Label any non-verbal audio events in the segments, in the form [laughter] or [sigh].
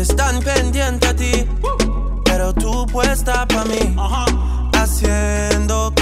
Están pendientes a ti, pero tú puesta para mí, haciendo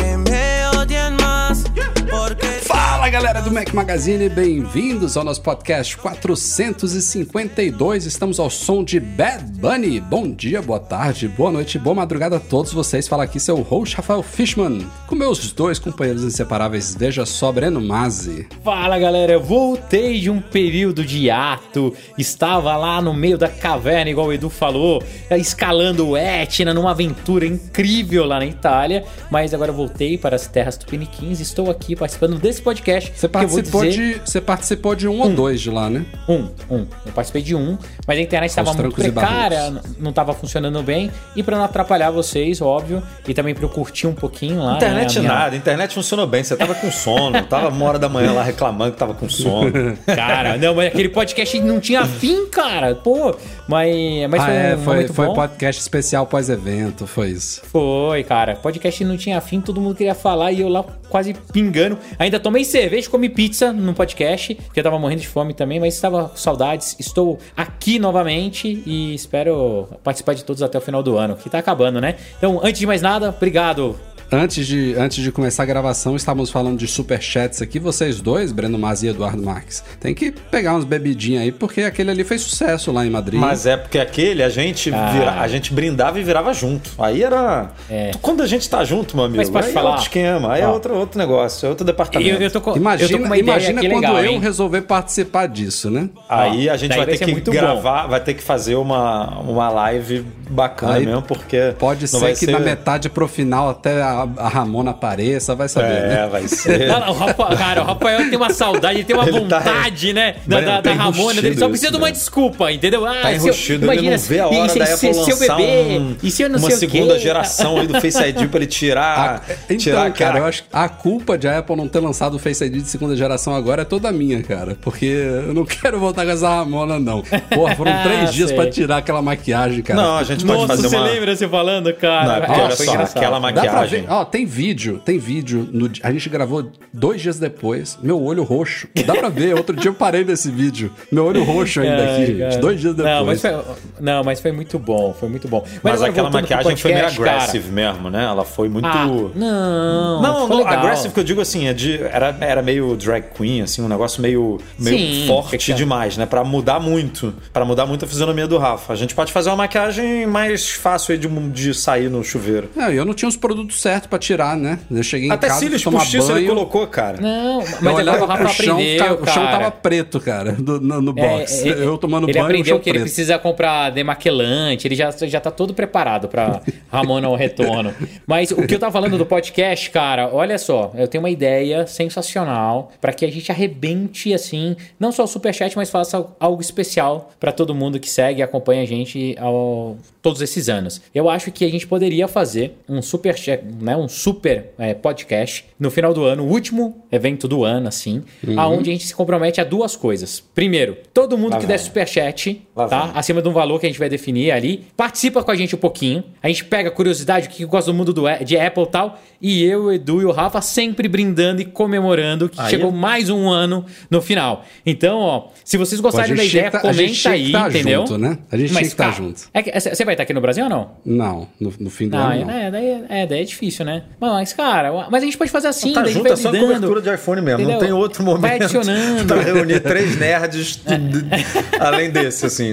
galera do Mac Magazine, bem-vindos ao nosso podcast 452. Estamos ao som de Bad Bunny. Bom dia, boa tarde, boa noite, boa madrugada a todos vocês. Fala aqui seu host Rafael Fishman, com meus dois companheiros inseparáveis. Veja só, Breno Mazzi. Fala galera, eu voltei de um período de ato, estava lá no meio da caverna, igual o Edu falou, escalando o Etna numa aventura incrível lá na Itália, mas agora voltei para as terras tupiniquins estou aqui participando desse podcast. Você vou participou, dizer- de, você participou de um ou dois de lá, né? Um, um. Eu participei de um, mas a internet estava muito precária, não estava funcionando bem. E pra não atrapalhar vocês, óbvio, e também pra eu curtir um pouquinho lá. Internet né, a minha- nada, internet funcionou bem. Você tava com sono, [laughs] tava uma hora da manhã lá reclamando que tava com sono. Cara, não, mas aquele podcast não tinha fim, cara. Pô, mas, mas ah, foi é, um foi, foi bom. podcast especial pós-evento, foi isso. Foi, cara. Podcast não tinha fim, todo mundo queria falar e eu lá quase pingando. Ainda tomei cerveja, comi pizza no podcast, porque eu tava morrendo de fome também, mas estava com saudades. Estou aqui novamente e espero participar de todos até o final do ano, que tá acabando, né? Então, antes de mais nada, obrigado. Antes de, antes de começar a gravação, estávamos falando de superchats aqui. Vocês dois, Breno Mazzi e Eduardo Marques, tem que pegar uns bebidinhos aí, porque aquele ali fez sucesso lá em Madrid. Mas é porque aquele a gente, Ah. vira- a gente brindava e virava junto. Aí era. É. Quando a gente tá junto, meu amigo, Mas pode aí falar? é outro esquema, aí é Ó. outro, outro negócio, é outro departamento. Eu, eu tô com, eu tô Imagina, com uma ideia imagina quando legal, eu hein? resolver participar disso, né? Aí Ó, a gente vai ter ser que muito gravar, vai ter que fazer uma, uma live bacana Aí mesmo, porque. Pode ser que na metade pro final até a, a Ramona apareça, vai saber, né? É, vai ser. Não, o Rafa- cara, o Rafael tem uma saudade, ele tem uma Ele tá- vontade, né? Da, Breno, da, da tá Ramona, ele só enrustido precisa de uma né? desculpa, entendeu? Ah, Tá se eu- enrustido, ele não vê a hora se, da se, Apple se lançar beber, um- e se eu não uma sei o segunda quê? geração aí do Face ID pra ele tirar, Então, tirar cara, eu acho que a culpa de a Apple não ter lançado o Face ID de segunda geração agora é toda minha, cara. Porque eu não [laughs] quero voltar com essa Ramona, não. Porra, foram [laughs] três dias Sei. pra tirar aquela maquiagem, cara. Não, a gente pode Nossa, fazer você uma... lembra você falando, cara? Não, é porque Ah, olha só, aquela maquiagem... Ó, tem vídeo, tem vídeo. no a gente gravou dois dias depois. Meu olho roxo. Dá pra ver. Outro dia eu parei nesse vídeo. Meu olho roxo ainda Ai, aqui, gente. Dois dias depois. Não mas, foi, não, mas foi muito bom, foi muito bom. Mas agora, aquela maquiagem foi meio podcast, cara. aggressive mesmo, né? Ela foi muito... Ah, não, Não, não aggressive que eu digo assim, é de, era, era meio drag queen, assim, um negócio meio, meio Sim, forte que que é? demais, né? Pra mudar muito, Pra mudar muito a fisionomia do Rafa. A gente pode fazer uma maquiagem mais fácil aí de, de sair no chuveiro. Não, e eu não tinha os produtos certos pra tirar, né? Eu cheguei Até em casa, cílios fui tomar postiços banho. ele colocou, cara. Não, eu mas olhava o Rafa chão, aprendeu, o chão tava preto, cara, do- no, no É, box. ele- eu tomando ele banho, o aprendeu chão que ele preto. precisa comprar demaquelante, ele já, já tá todo preparado pra [laughs] Ramona ao retorno. Mas o que eu tava falando do podcast, cara, olha só, eu tenho uma ideia sensacional pra que a gente arrebente, assim, não só o Superchat, mas faça algo especial pra todo mundo que segue e acompanha a gente ao todos esses anos. Eu acho que a gente poderia fazer um super, né, um super é, podcast no final do ano, o último evento do ano, assim, Uhum. aonde a gente se compromete a duas coisas. Primeiro, todo mundo Lá que der superchat, Lá tá? vem. Acima de um valor que a gente vai definir ali, participa com a gente um pouquinho. A gente pega a curiosidade, o que gosta do mundo do, de Apple e tal, e eu, o Edu e o Rafa sempre brindando e comemorando que Aí chegou é- mais um ano no final. Então, ó, se vocês gostarem gente da ideia, tá- a gente comenta aí, tá entendeu? junto, né? A gente tinha que tá cara, junto. é que- Você vai estar aqui no Brasil ou não? Não, no, no fim do Ah, ano não. é, daí, é, daí é difícil, né? Mas, cara, mas a gente pode fazer assim, Tá daí a gente junto, vai é só brindando. cobertura de iPhone mesmo. Não Entendeu? tem outro momento Vai adicionando. [laughs] pra reunir três nerds de- [laughs] [laughs] além desse, assim.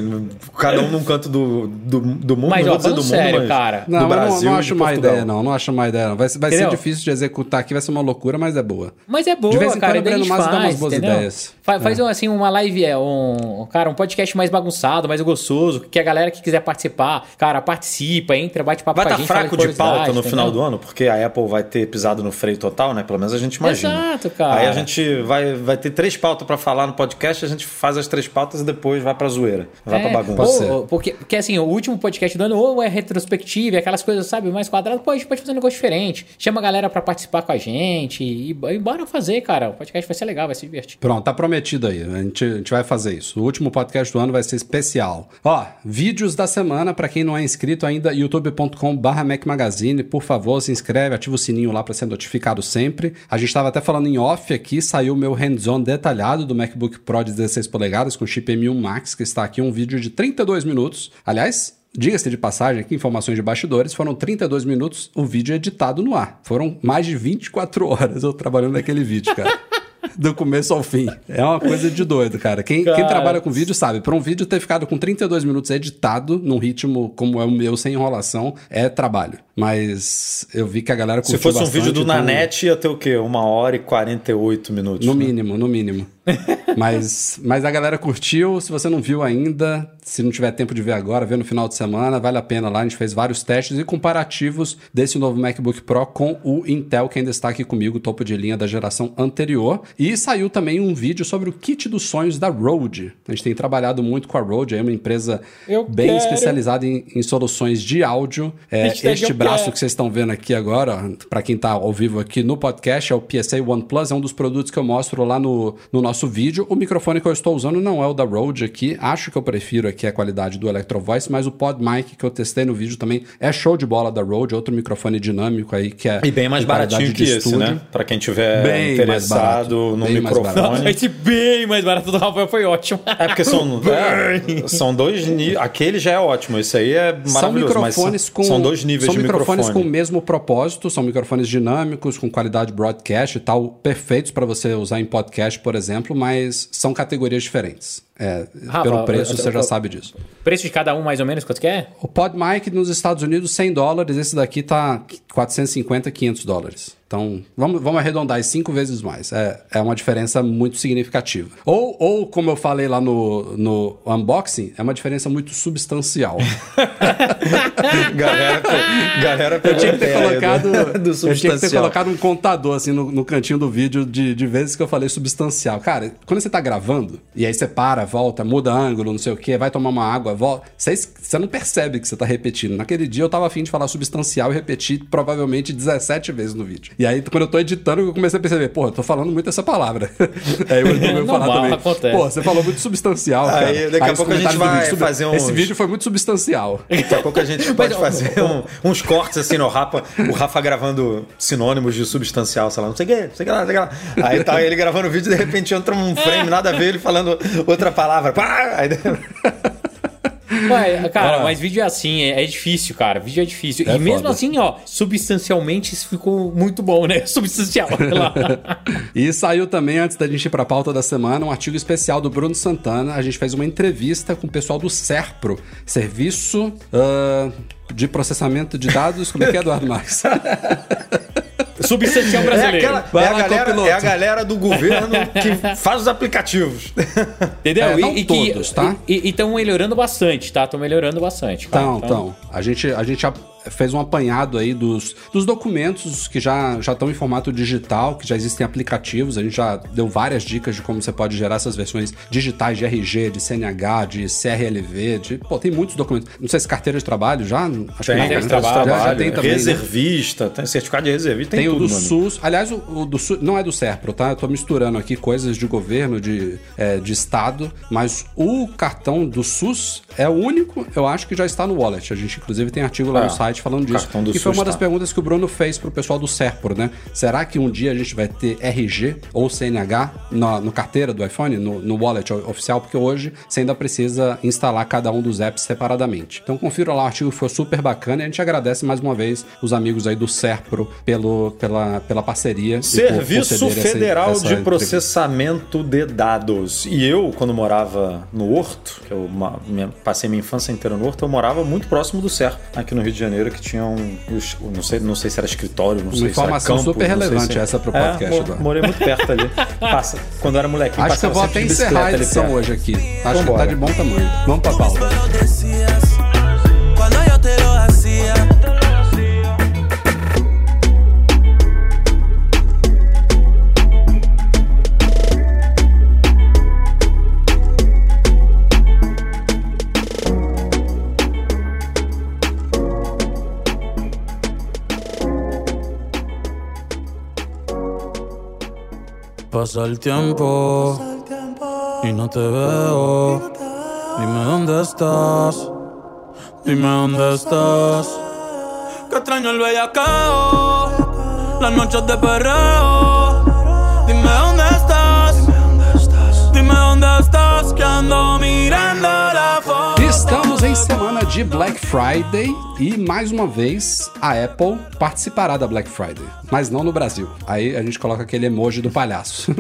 Cada um num canto do, do, do mundo. Mas, não ó, vou dizer do mundo, sério, mas cara. Não, do eu Brasil não, não acho má Portugal. ideia, não. Não acho má ideia, não. Vai, vai ser difícil de executar aqui, vai ser uma loucura, mas é boa. Mas é boa, de vez em cara. quando o Breno Massa dá umas boas entendeu? ideias. Fa- Faz, um, assim uma live, é, um, cara, um podcast mais bagunçado, mais gostoso, que a galera que quiser participar, cara, participa, entra, bate papo Vai com a estar gente. fala fraco de pauta no final do ano, porque a Apple vai ter pisado no freio total, né? Pelo menos a gente imagina. Exato, cara. Aí a gente vai, vai ter três pautas pra falar no podcast, a gente faz as três pautas e depois vai pra zoeira, vai pra É, bagunça. Pode ser. ou- porque, porque assim, o último podcast do ano ou é retrospectiva, e aquelas coisas, sabe, mais quadrado, pô, a gente pode fazer um negócio diferente. Chama a galera pra participar com a gente e, e bora fazer, cara. O podcast vai ser legal, vai se divertir. Pronto, tá prometido aí. A gente, a gente vai fazer isso. O último podcast do ano vai ser especial. Ó, vídeos da semana, pra quem não é inscrito ainda, youtube.com/barra Mac Magazine. Por favor, se inscreve, ativa o sininho lá pra ser notificado sempre. A gente tava até falando em off aqui, saiu o meu hands-on detalhado do MacBook Pro de 16 polegadas com chip M1 Max, que está aqui um vídeo de 32 minutos. Aliás, Diga-se de passagem aqui, informações de bastidores, foram 32 minutos o vídeo editado no ar. Foram mais de 24 horas eu trabalhando naquele vídeo, cara. [laughs] Do começo ao fim. É uma coisa de doido, cara. Quem, quem Cara. trabalha com vídeo sabe. Para um vídeo ter ficado com 32 minutos editado, num ritmo como é o meu, sem enrolação, é trabalho. Mas eu vi que a galera Se curtiu fosse um vídeo do bastante, então- Nanete, ia ter o quê? Uma hora e 48 minutos. No né? mínimo, no mínimo. [laughs] mas, mas a galera curtiu. Se você não viu ainda, se não tiver tempo de ver agora, vê no final de semana, vale a pena lá. A gente fez vários testes e comparativos desse novo MacBook Pro com o Intel, que ainda está aqui comigo, topo de linha da geração anterior. E saiu também um vídeo sobre o kit dos sonhos da Rode. A gente tem trabalhado muito com a Rode, é uma empresa Eu bem quero. especializada em, em soluções de áudio. É, este braço quero. que vocês estão vendo aqui agora, para quem tá ao vivo aqui no podcast, é o PSA OnePlus, é um dos produtos que eu mostro lá no, no nosso vídeo. O microfone que eu estou usando não é o da Rode aqui, acho que eu prefiro aqui a qualidade do Electro Voice, mas o PodMic que eu testei no vídeo também é show de bola da Rode, outro microfone dinâmico aí que é E bem mais baratinho que esse, estúdio. né? Pra quem tiver Bem mais interessado barato, no bem mais microfone. barato. Esse bem mais barato do Rafael foi ótimo. É porque são, [laughs] é, são dois níveis. Aquele já é ótimo, esse aí é São maravilhoso. mas microfones são, com são dois níveis são de microfones microfone. com o mesmo propósito, são microfones dinâmicos com qualidade broadcast e tal, perfeitos para você usar em podcast, por exemplo, mas são categorias diferentes. É, Rafa, pelo preço eu- você eu- já sabe disso. Preço de cada um, mais ou menos, quanto que é? O PodMic nos Estados Unidos 100 dólares, esse daqui tá 450, 500 dólares. Então, vamos, vamos arredondar isso cinco vezes mais. É, é uma diferença muito significativa. Ou, ou, como eu falei lá no, no unboxing, é uma diferença muito substancial. [laughs] Galera, galera Eu tinha que ter colocado, do, do eu tinha que ter substancial. colocado um contador assim no, no cantinho do vídeo de, de vezes que eu falei substancial. Cara, quando você tá gravando e aí você para, volta, muda ângulo, não sei o que, vai tomar uma água, volta, você, você não percebe que você tá repetindo. Naquele dia eu tava afim de falar substancial e repeti provavelmente 17 vezes no vídeo. E aí quando eu tô editando eu comecei a perceber, pô, eu tô falando muito essa palavra. [laughs] aí eu resolvi falar Normal, também. acontece. Pô, você falou muito substancial, cara. Aí, daqui a os pouco a gente vai vídeo, "Sub- fazer uns- Esse vídeo foi muito substancial. Daqui a pouco a gente [laughs] pode fazer um- uns cortes assim no Rafa, o Rafa gravando sinônimos de substancial, sei lá, não sei o que, não sei o que lá, não sei o que lá. Aí tá ele gravando o vídeo e de repente entra um frame, nada a ver, ele falando outra palavra. Pá! Aí, Ué, cara, Ah. mas vídeo é assim, é, é difícil, cara. Vídeo é difícil. É e mesmo foda. assim, ó, substancialmente isso ficou muito bom, né? [laughs] Substancial. lá. [laughs] E saiu também, antes da gente ir pra pauta da semana, um artigo especial do Bruno Santana. A gente fez uma entrevista com o pessoal do SERPRO, Serviço ah, de Processamento de Dados. Como é que é, Eduardo Marques? [laughs] Substancial é, brasileiro. aquela, Vai é, a galera, é a galera do governo que faz os aplicativos. Entendeu? É, não que- todos, tá? E estão melhorando bastante, tá? Estão melhorando bastante. cara. Então, então. A gente, a gente fez um apanhado aí dos, dos documentos que já já estão em formato digital, que já existem aplicativos. A gente já deu várias dicas de como você pode gerar essas versões digitais de RG, de CNH, de CRLV, de. Pô, tem muitos documentos. Não sei se carteira de trabalho já. Acho Tem, que não, tem né? trabalho, Já, já tem também. né? reservista, tem certificado de reservista, tem, Tem o tudo, do mano. SUS. Aliás, o, o do SUS não é do SERPRO, tá? Eu tô misturando aqui coisas de governo, de, é, de estado, mas o cartão do SUS é o único, eu acho que já está no wallet. A gente, inclusive, tem artigo lá no site falando o disso. que foi SUS uma das tá. perguntas que o Bruno fez pro pessoal do SERPRO, né? Será que um dia a gente vai ter RG ou CNH na, no carteira do iPhone, no, no wallet oficial? Porque hoje você ainda precisa instalar cada um dos apps separadamente. Então confira lá o artigo, foi super bacana e a gente agradece mais uma vez os amigos aí do SERPRO pelo, pela, pela parceria. e Serviço conceder essa- Federal essa de entrevista. Processamento de Dados. E eu, quando morava no Horto, que eu minha- passei minha infância inteira no Horto, eu morava muito próximo do CERP, aqui no Rio de Janeiro. Janeiro que tinha um. Não sei, não sei se era escritório, não Uma sei informação se era campo, super relevante se- essa pro É, podcast mo- agora. Morei muito perto ali. Passa, quando eu era molequinho, Acho que eu vou até encerrar a edição hoje aqui. Acho que Vambora. tá de bom tamanho. Vamos pra pauta. Pasa el tiempo y no te veo. Dime dónde estás. Dime dónde estás. Que extraño el bellacao. Las noches de perreo. Dime dónde estás. Dime dónde estás. Que ando mirando la foto. Estamos em semana de Black Friday e mais uma vez a Apple participará da Black Friday, mas não no Brasil. Aí a gente coloca aquele emoji do palhaço.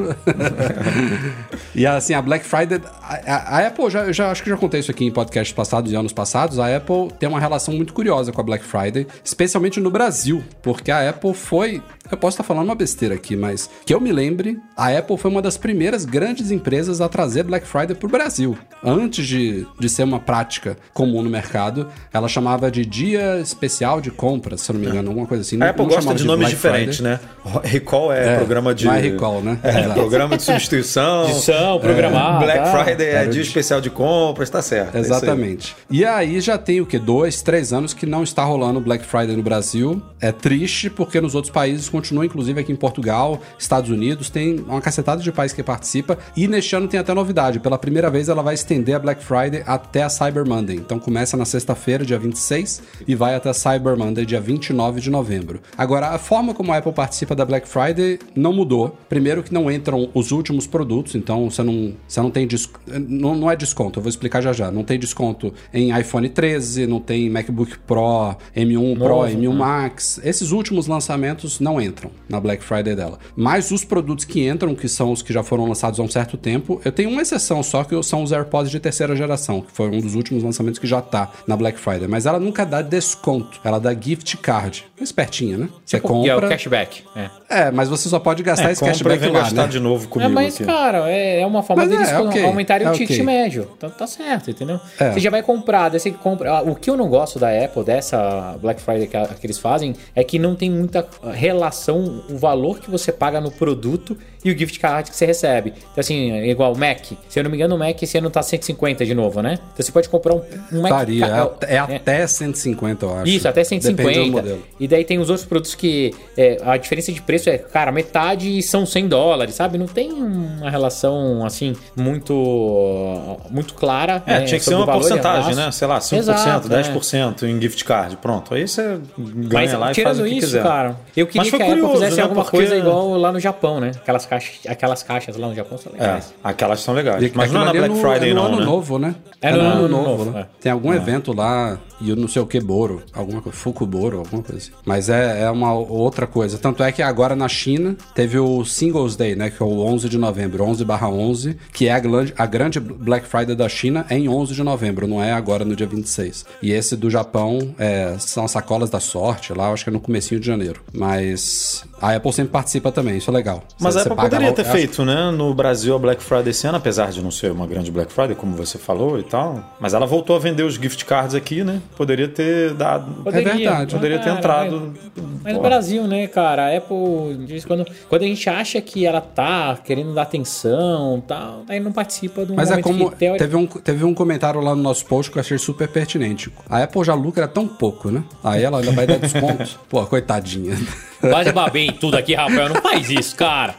[laughs] e assim, a Black Friday, a, a- Apple, já, eu já acho que já contei isso aqui em podcasts passados e anos passados, a Apple tem uma relação muito curiosa com a Black Friday, especialmente no Brasil, porque a Apple foi, eu posso estar falando uma besteira aqui, mas que eu me lembre, a Apple foi uma das primeiras grandes empresas a trazer Black Friday para o Brasil. Antes de, de ser uma prática comum no mercado, ela chamava de Dia Especial de Compras, se eu não me engano, alguma coisa assim. A Apple não gosta de nomes Black diferentes, Friday. né? Recall é, É, programa de. é recall, né? É, Exato. programa de substituição. [laughs] Edição, programada. Black tá? Friday é dia especial de compras, tá certo. é. Exatamente. E aí já tem o que? Dois, três anos que não está rolando Black Friday no Brasil. É triste porque nos outros países continua, inclusive aqui em Portugal, Estados Unidos, tem uma cacetada de países que participa. E neste ano tem até novidade. Pela primeira vez ela vai estender a Black Friday até a Cyber Monday. Então começa na sexta-feira, dia 26, e vai até Cyber Monday, dia 29 de novembro. Agora, a forma como a Apple participa da Black Friday não mudou. Primeiro que não entram os últimos produtos, então você não, você não tem desconto. Não, não é desconto, eu vou explicar já já. Não tem desconto em iPhone 13, não tem MacBook Pro, M1 Pro, Novo, M1 né? Max. Esses últimos lançamentos não entram na Black Friday dela. Mas os produtos que entram, que são os que já foram lançados há um certo tempo, eu tenho uma exceção só, que são os AirPods de terceira geração, que foi um dos últimos lançamentos que já tá na Black Friday. Mas ela nunca dá desconto, ela dá gift card. É espertinha, né? Você Tipo, E é o compra. cashback. É. É, mas você só pode gastar É, esse compra e cashback lá, gastar né? de novo É, comigo mas, aqui. cara, é, é uma forma Mas é, deles é ok, aumentarem é o ticket médio. Então tá certo, entendeu? É. Você já vai comprar, daí você compra. ah, O que eu não gosto da Apple, dessa Black Friday que, a- que eles fazem, é que não tem muita relação o valor que você paga no produto e o gift card que você recebe. Então, assim, é igual o Mac. Se eu não me engano, o Mac esse ano tá 150 de novo, né? Então você pode comprar um, um Mac. Varia, ca- é, é até 150, eu acho. Isso, até Depende do 150. modelo. E daí tem os outros produtos que é, a diferença de preço é, cara, metade são 100 dólares, sabe? Não tem uma relação, assim, muito muito clara. É, né, tinha que ser uma porcentagem, né? Sei lá, 5%, Exato, é. 10% em gift card. Pronto. Aí você ganha Mas lá e faz o que isso, quiser. cara, eu queria Mas foi que a Apple curioso, fizesse né? alguma Porque- coisa igual lá no Japão, né? Aquelas caixas, aquelas caixas lá no Japão são É, legais. aquelas são legais. E Mas não é na Black Friday, é no não, ano né? novo, né? É no ano novo, né? é. Tem algum evento lá, e eu não sei o que, Boro, alguma coisa, Fukuboro, alguma coisa assim. Mas é, é uma outra coisa. Tanto é que agora na China teve o Singles Day, né? Que é o 11 de novembro, 11 barra 11, que é a, grande- a grande Black Friday da China é em 11 de novembro, não é agora no dia 26. E esse do Japão é, são as sacolas da sorte, lá acho que é no comecinho de janeiro. Mas a Apple sempre participa também, isso é legal. Mas Você- a Apple poderia ter acho- feito, né? No Brasil a Black Friday esse ano, apesar de não ser uma grande Black Friday, como você falou e tal. Mas ela voltou a vender os gift cards aqui, né? Poderia ter dado. É verdade. Poderia ter Cara, entrado. Mas, mas no. Brasil, né, cara? A Apple diz quando, quando a gente acha que ela tá querendo dar atenção e tal, aí não participa de um Mas é como. que, teori- Teve um, teve um comentário lá no nosso post que eu achei super pertinente. A Apple já lucra tão pouco, né? Aí ela ainda vai dar desconto. [laughs] Pô, coitadinha. Quase babei em tudo aqui, Rafael. Não faz isso, cara.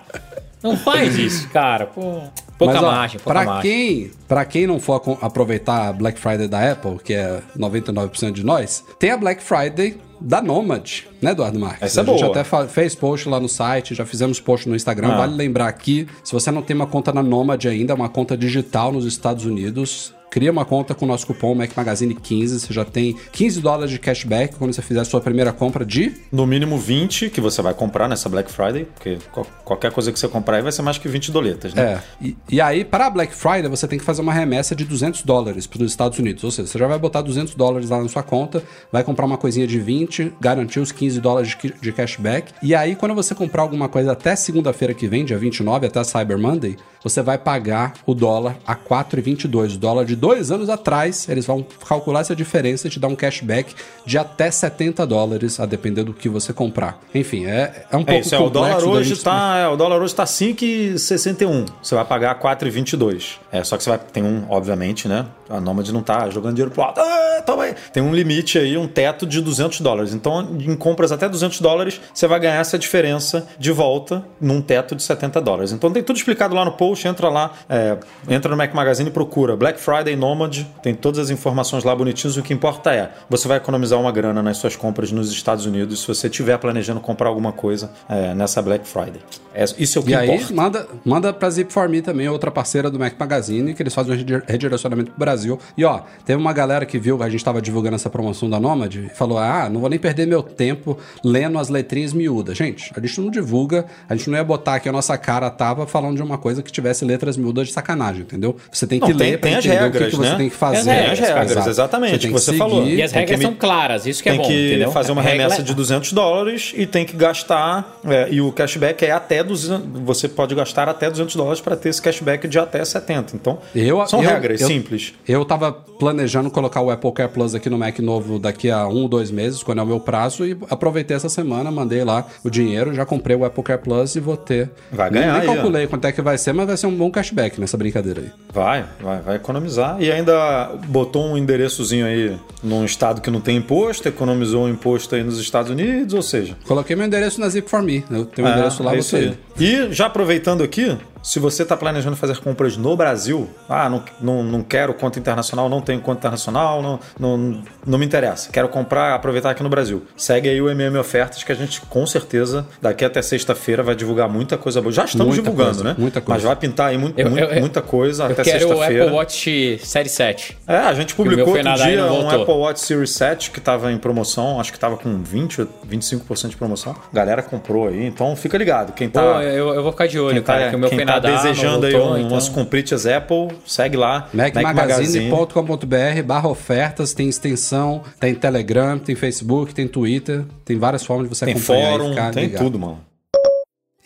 Não faz isso, cara. Pô, pouca Mas, ó, margem, pouca pra margem. quem, pra quem não for aproveitar a Black Friday da Apple, que é 99% de nós, tem a Black Friday da Nomad, né, Eduardo Marques? Essa é a gente boa. até fez post lá no site, já fizemos post no Instagram. Ah. Vale lembrar aqui, se você não tem uma conta na Nomad ainda, é uma conta digital nos Estados Unidos. Cria uma conta com o nosso cupom Mac Magazine 15, você já tem 15 dólares de cashback quando você fizer a sua primeira compra de No mínimo 20 que você vai comprar nessa Black Friday, porque qual- qualquer coisa que você comprar aí vai ser mais que 20 doletas, né? É, e, e aí, para a Black Friday, você tem que fazer uma remessa de 200 dólares para os Estados Unidos. Ou seja, você já vai botar 200 dólares lá na sua conta, vai comprar uma coisinha de 20, garantir os 15 dólares de, de cashback. E aí, quando você comprar alguma coisa até segunda-feira que vem, dia 29, até Cyber Monday, você vai pagar o dólar a 4,22. O dólar de dois anos atrás, eles vão calcular essa diferença e te dar um cashback de até 70 dólares, a depender do que você comprar. Enfim, é, é um É pouco isso, é, o dólar hoje gente- tá, é, o dólar hoje tá 5,61. Você vai pagar 4,22. É, só que você vai tem um, obviamente, né? A Nomad não tá jogando dinheiro pro alto. Ah, toma aí. Tem um limite aí, um teto de 200 dólares. Então, em compras até 200 dólares, você vai ganhar essa diferença de volta num teto de 70 dólares. Então, tem tudo explicado lá no post. Entra lá, é, entra no Mac Magazine e procura Black Friday Nomad. Tem todas as informações lá bonitinhas. O que importa é, você vai economizar uma grana nas suas compras nos Estados Unidos se você estiver planejando comprar alguma coisa é, nessa Black Friday. É, isso é o que E aí, importa. manda, manda pra Zip4Me também, outra parceira do Mac Magazine, que eles fazem um redi- redirecionamento pro Brasil. E ó, teve uma galera que viu a gente tava divulgando essa promoção da Nomad e falou: ah, não vou nem perder meu tempo lendo as letrinhas miúdas. Gente, a gente não divulga, a gente não ia botar aqui a nossa cara tava falando de uma coisa que tivesse letras miúdas de sacanagem, entendeu? Você tem que Não, tem- ler pra tem entender regras, o que, que né? você tem que fazer. Tem as regras, Exato. exatamente, tem que você falou. E as Tem regras que são me- claras, isso que é tem bom, que entendeu? fazer uma remessa de 200 dólares e tem que gastar. é, e o cashback é até 200. Você pode gastar até 200 dólares para ter esse cashback de até 70. Então, Eu- são eu- regras eu- simples. Eu tava planejando colocar o Apple Care Plus aqui no Mac novo daqui a um ou dois meses, quando é o meu prazo, e aproveitei essa semana, mandei lá o dinheiro, já comprei o Apple Care Plus e vou ter. Vai ganhar Nem aí, ó. calculei quanto é que vai ser, mas vai ser um bom cashback nessa brincadeira aí. Vai, vai, vai economizar. E ainda botou um endereçozinho aí num estado que não tem imposto, economizou um imposto aí nos Estados Unidos, ou seja. Coloquei meu endereço na Zip for Me. Eu tenho um É, endereço lá, é ter. E já aproveitando aqui, se você está planejando fazer compras no Brasil, ah, não, não, não quero conta internacional, não tenho conta internacional, não, não, não me interessa, quero comprar, aproveitar aqui no Brasil. Segue aí o MM Ofertas que a gente com certeza daqui até sexta-feira vai divulgar muita coisa boa. Já estamos Muita divulgando, coisa, né? muita coisa. Mas vai pintar aí muito, Eu- eu- muita coisa Eu até quero o sexta-feira. Apple Watch Série 7. É, a gente publicou outro dia um. Apple Watch Series 7 que estava em promoção, acho que estava com 20 ou 25% de promoção. A galera comprou aí, então fica ligado. Quem Pô, tá, eu, eu vou ficar de olho, tá, cara, que o meu foi tá nadar, desejando aí voltou, um, então... umas comprites Apple, segue lá. macmagazine.com.br barra ofertas, tem extensão, tem Telegram, tem Facebook, tem Twitter, tem várias formas de você Tem acompanhar e fórum, ficar tem ligado. tudo, mano.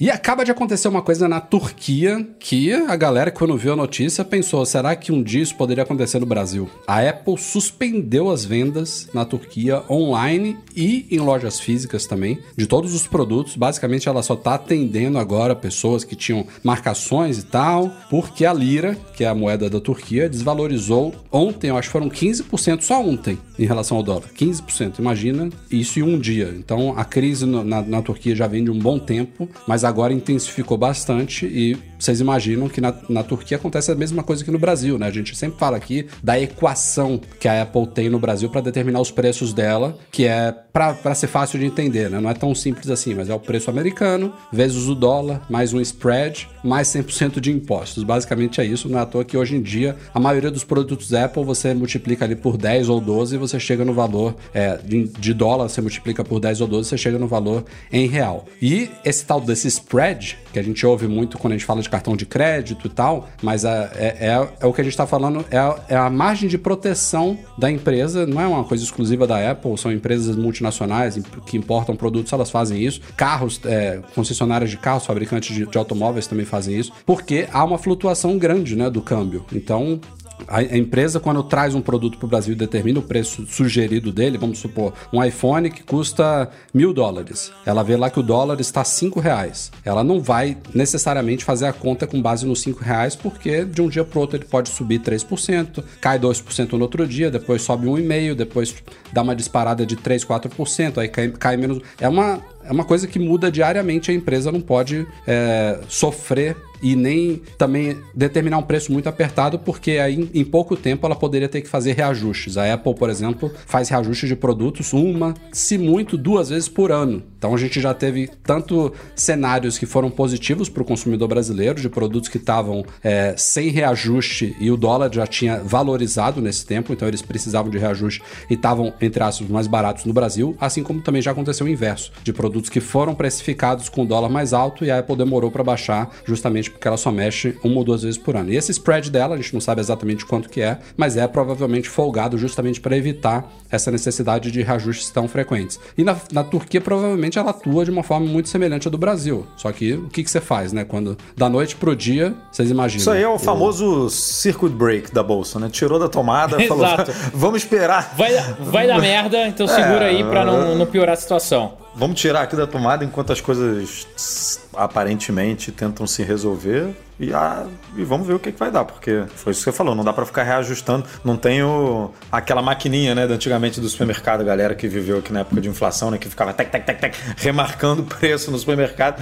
E acaba de acontecer uma coisa na Turquia que a galera, quando viu a notícia, pensou: será que um dia isso poderia acontecer no Brasil? A Apple suspendeu as vendas na Turquia online e em lojas físicas também, de todos os produtos. Basicamente, ela só está atendendo agora pessoas que tinham marcações e tal, porque a lira, que é a moeda da Turquia, desvalorizou ontem, eu acho que foram 15% só ontem em relação ao dólar. 15%. Imagina isso em um dia. Então a crise na, na Turquia já vem de um bom tempo, mas agora intensificou bastante e vocês imaginam que na, na Turquia acontece a mesma coisa que no Brasil, né? A gente sempre fala aqui da equação que a Apple tem no Brasil para determinar os preços dela, que é para ser fácil de entender, né? Não é tão simples assim, mas é o preço americano vezes o dólar, mais um spread, mais 100% de impostos. Basicamente é isso. Não é à toa que hoje em dia a maioria dos produtos Apple você multiplica ali por 10 ou 12 e você chega no valor é, de, de dólar, você multiplica por 10 ou 12, você chega no valor em real. E esse tal desse spread, que a gente ouve muito quando a gente fala de cartão de crédito e tal, mas é, é, é- o que a gente está falando, é a, é a margem de proteção da empresa, não é uma coisa exclusiva da Apple, são empresas multinacionais que importam produtos, elas fazem isso. Carros, é, concessionárias de carros, fabricantes de, de automóveis também fazem isso, porque há uma flutuação grande né, do câmbio. Então, a, a empresa, quando traz um produto para o Brasil e determina o preço sugerido dele, vamos supor, um iPhone que custa mil dólares. Ela vê lá que o dólar está cinco reais. Ela não vai necessariamente fazer a conta com base nos cinco reais, porque de um dia para outro ele pode subir 3%, cai 2% no outro dia, depois sobe 1,5%, depois dá uma disparada de 3, 4%, aí cai, cai menos. É uma é uma coisa que muda diariamente, a empresa não pode é, sofrer e nem também determinar um preço muito apertado, porque aí em pouco tempo ela poderia ter que fazer reajustes. A Apple, por exemplo, faz reajustes de produtos uma, se muito, duas vezes por ano. Então a gente já teve tanto cenários que foram positivos para o consumidor brasileiro, de produtos que estavam é, sem reajuste e o dólar já tinha valorizado nesse tempo, então eles precisavam de reajuste e estavam, entre aspas, mais baratos no Brasil, assim como também já aconteceu o inverso, de produtos que foram precificados com o dólar mais alto e a Apple demorou para baixar justamente porque ela só mexe uma ou duas vezes por ano. E esse spread dela, a gente não sabe exatamente quanto que é, mas é provavelmente folgado justamente para evitar essa necessidade de reajustes tão frequentes. E na, na Turquia, provavelmente, ela atua de uma forma muito semelhante à do Brasil. Só que o que, que você faz, né? Quando da noite pro dia, vocês imaginam. Isso aí é o famoso circuit break da bolsa, né? Tirou da tomada, [laughs] falou, Exato. vamos esperar. Vai, vai dar [laughs] merda, então segura aí pra não, não piorar a situação. Vamos tirar aqui da tomada enquanto as coisas aparentemente tentam se resolver e, e vamos ver o que, que vai dar, porque foi isso que você falou, não dá pra ficar reajustando. Não tem o, aquela maquininha, né, de antigamente do supermercado, galera que viveu aqui na época de inflação, né, que ficava tec, tec, tec, tec, remarcando o preço no supermercado.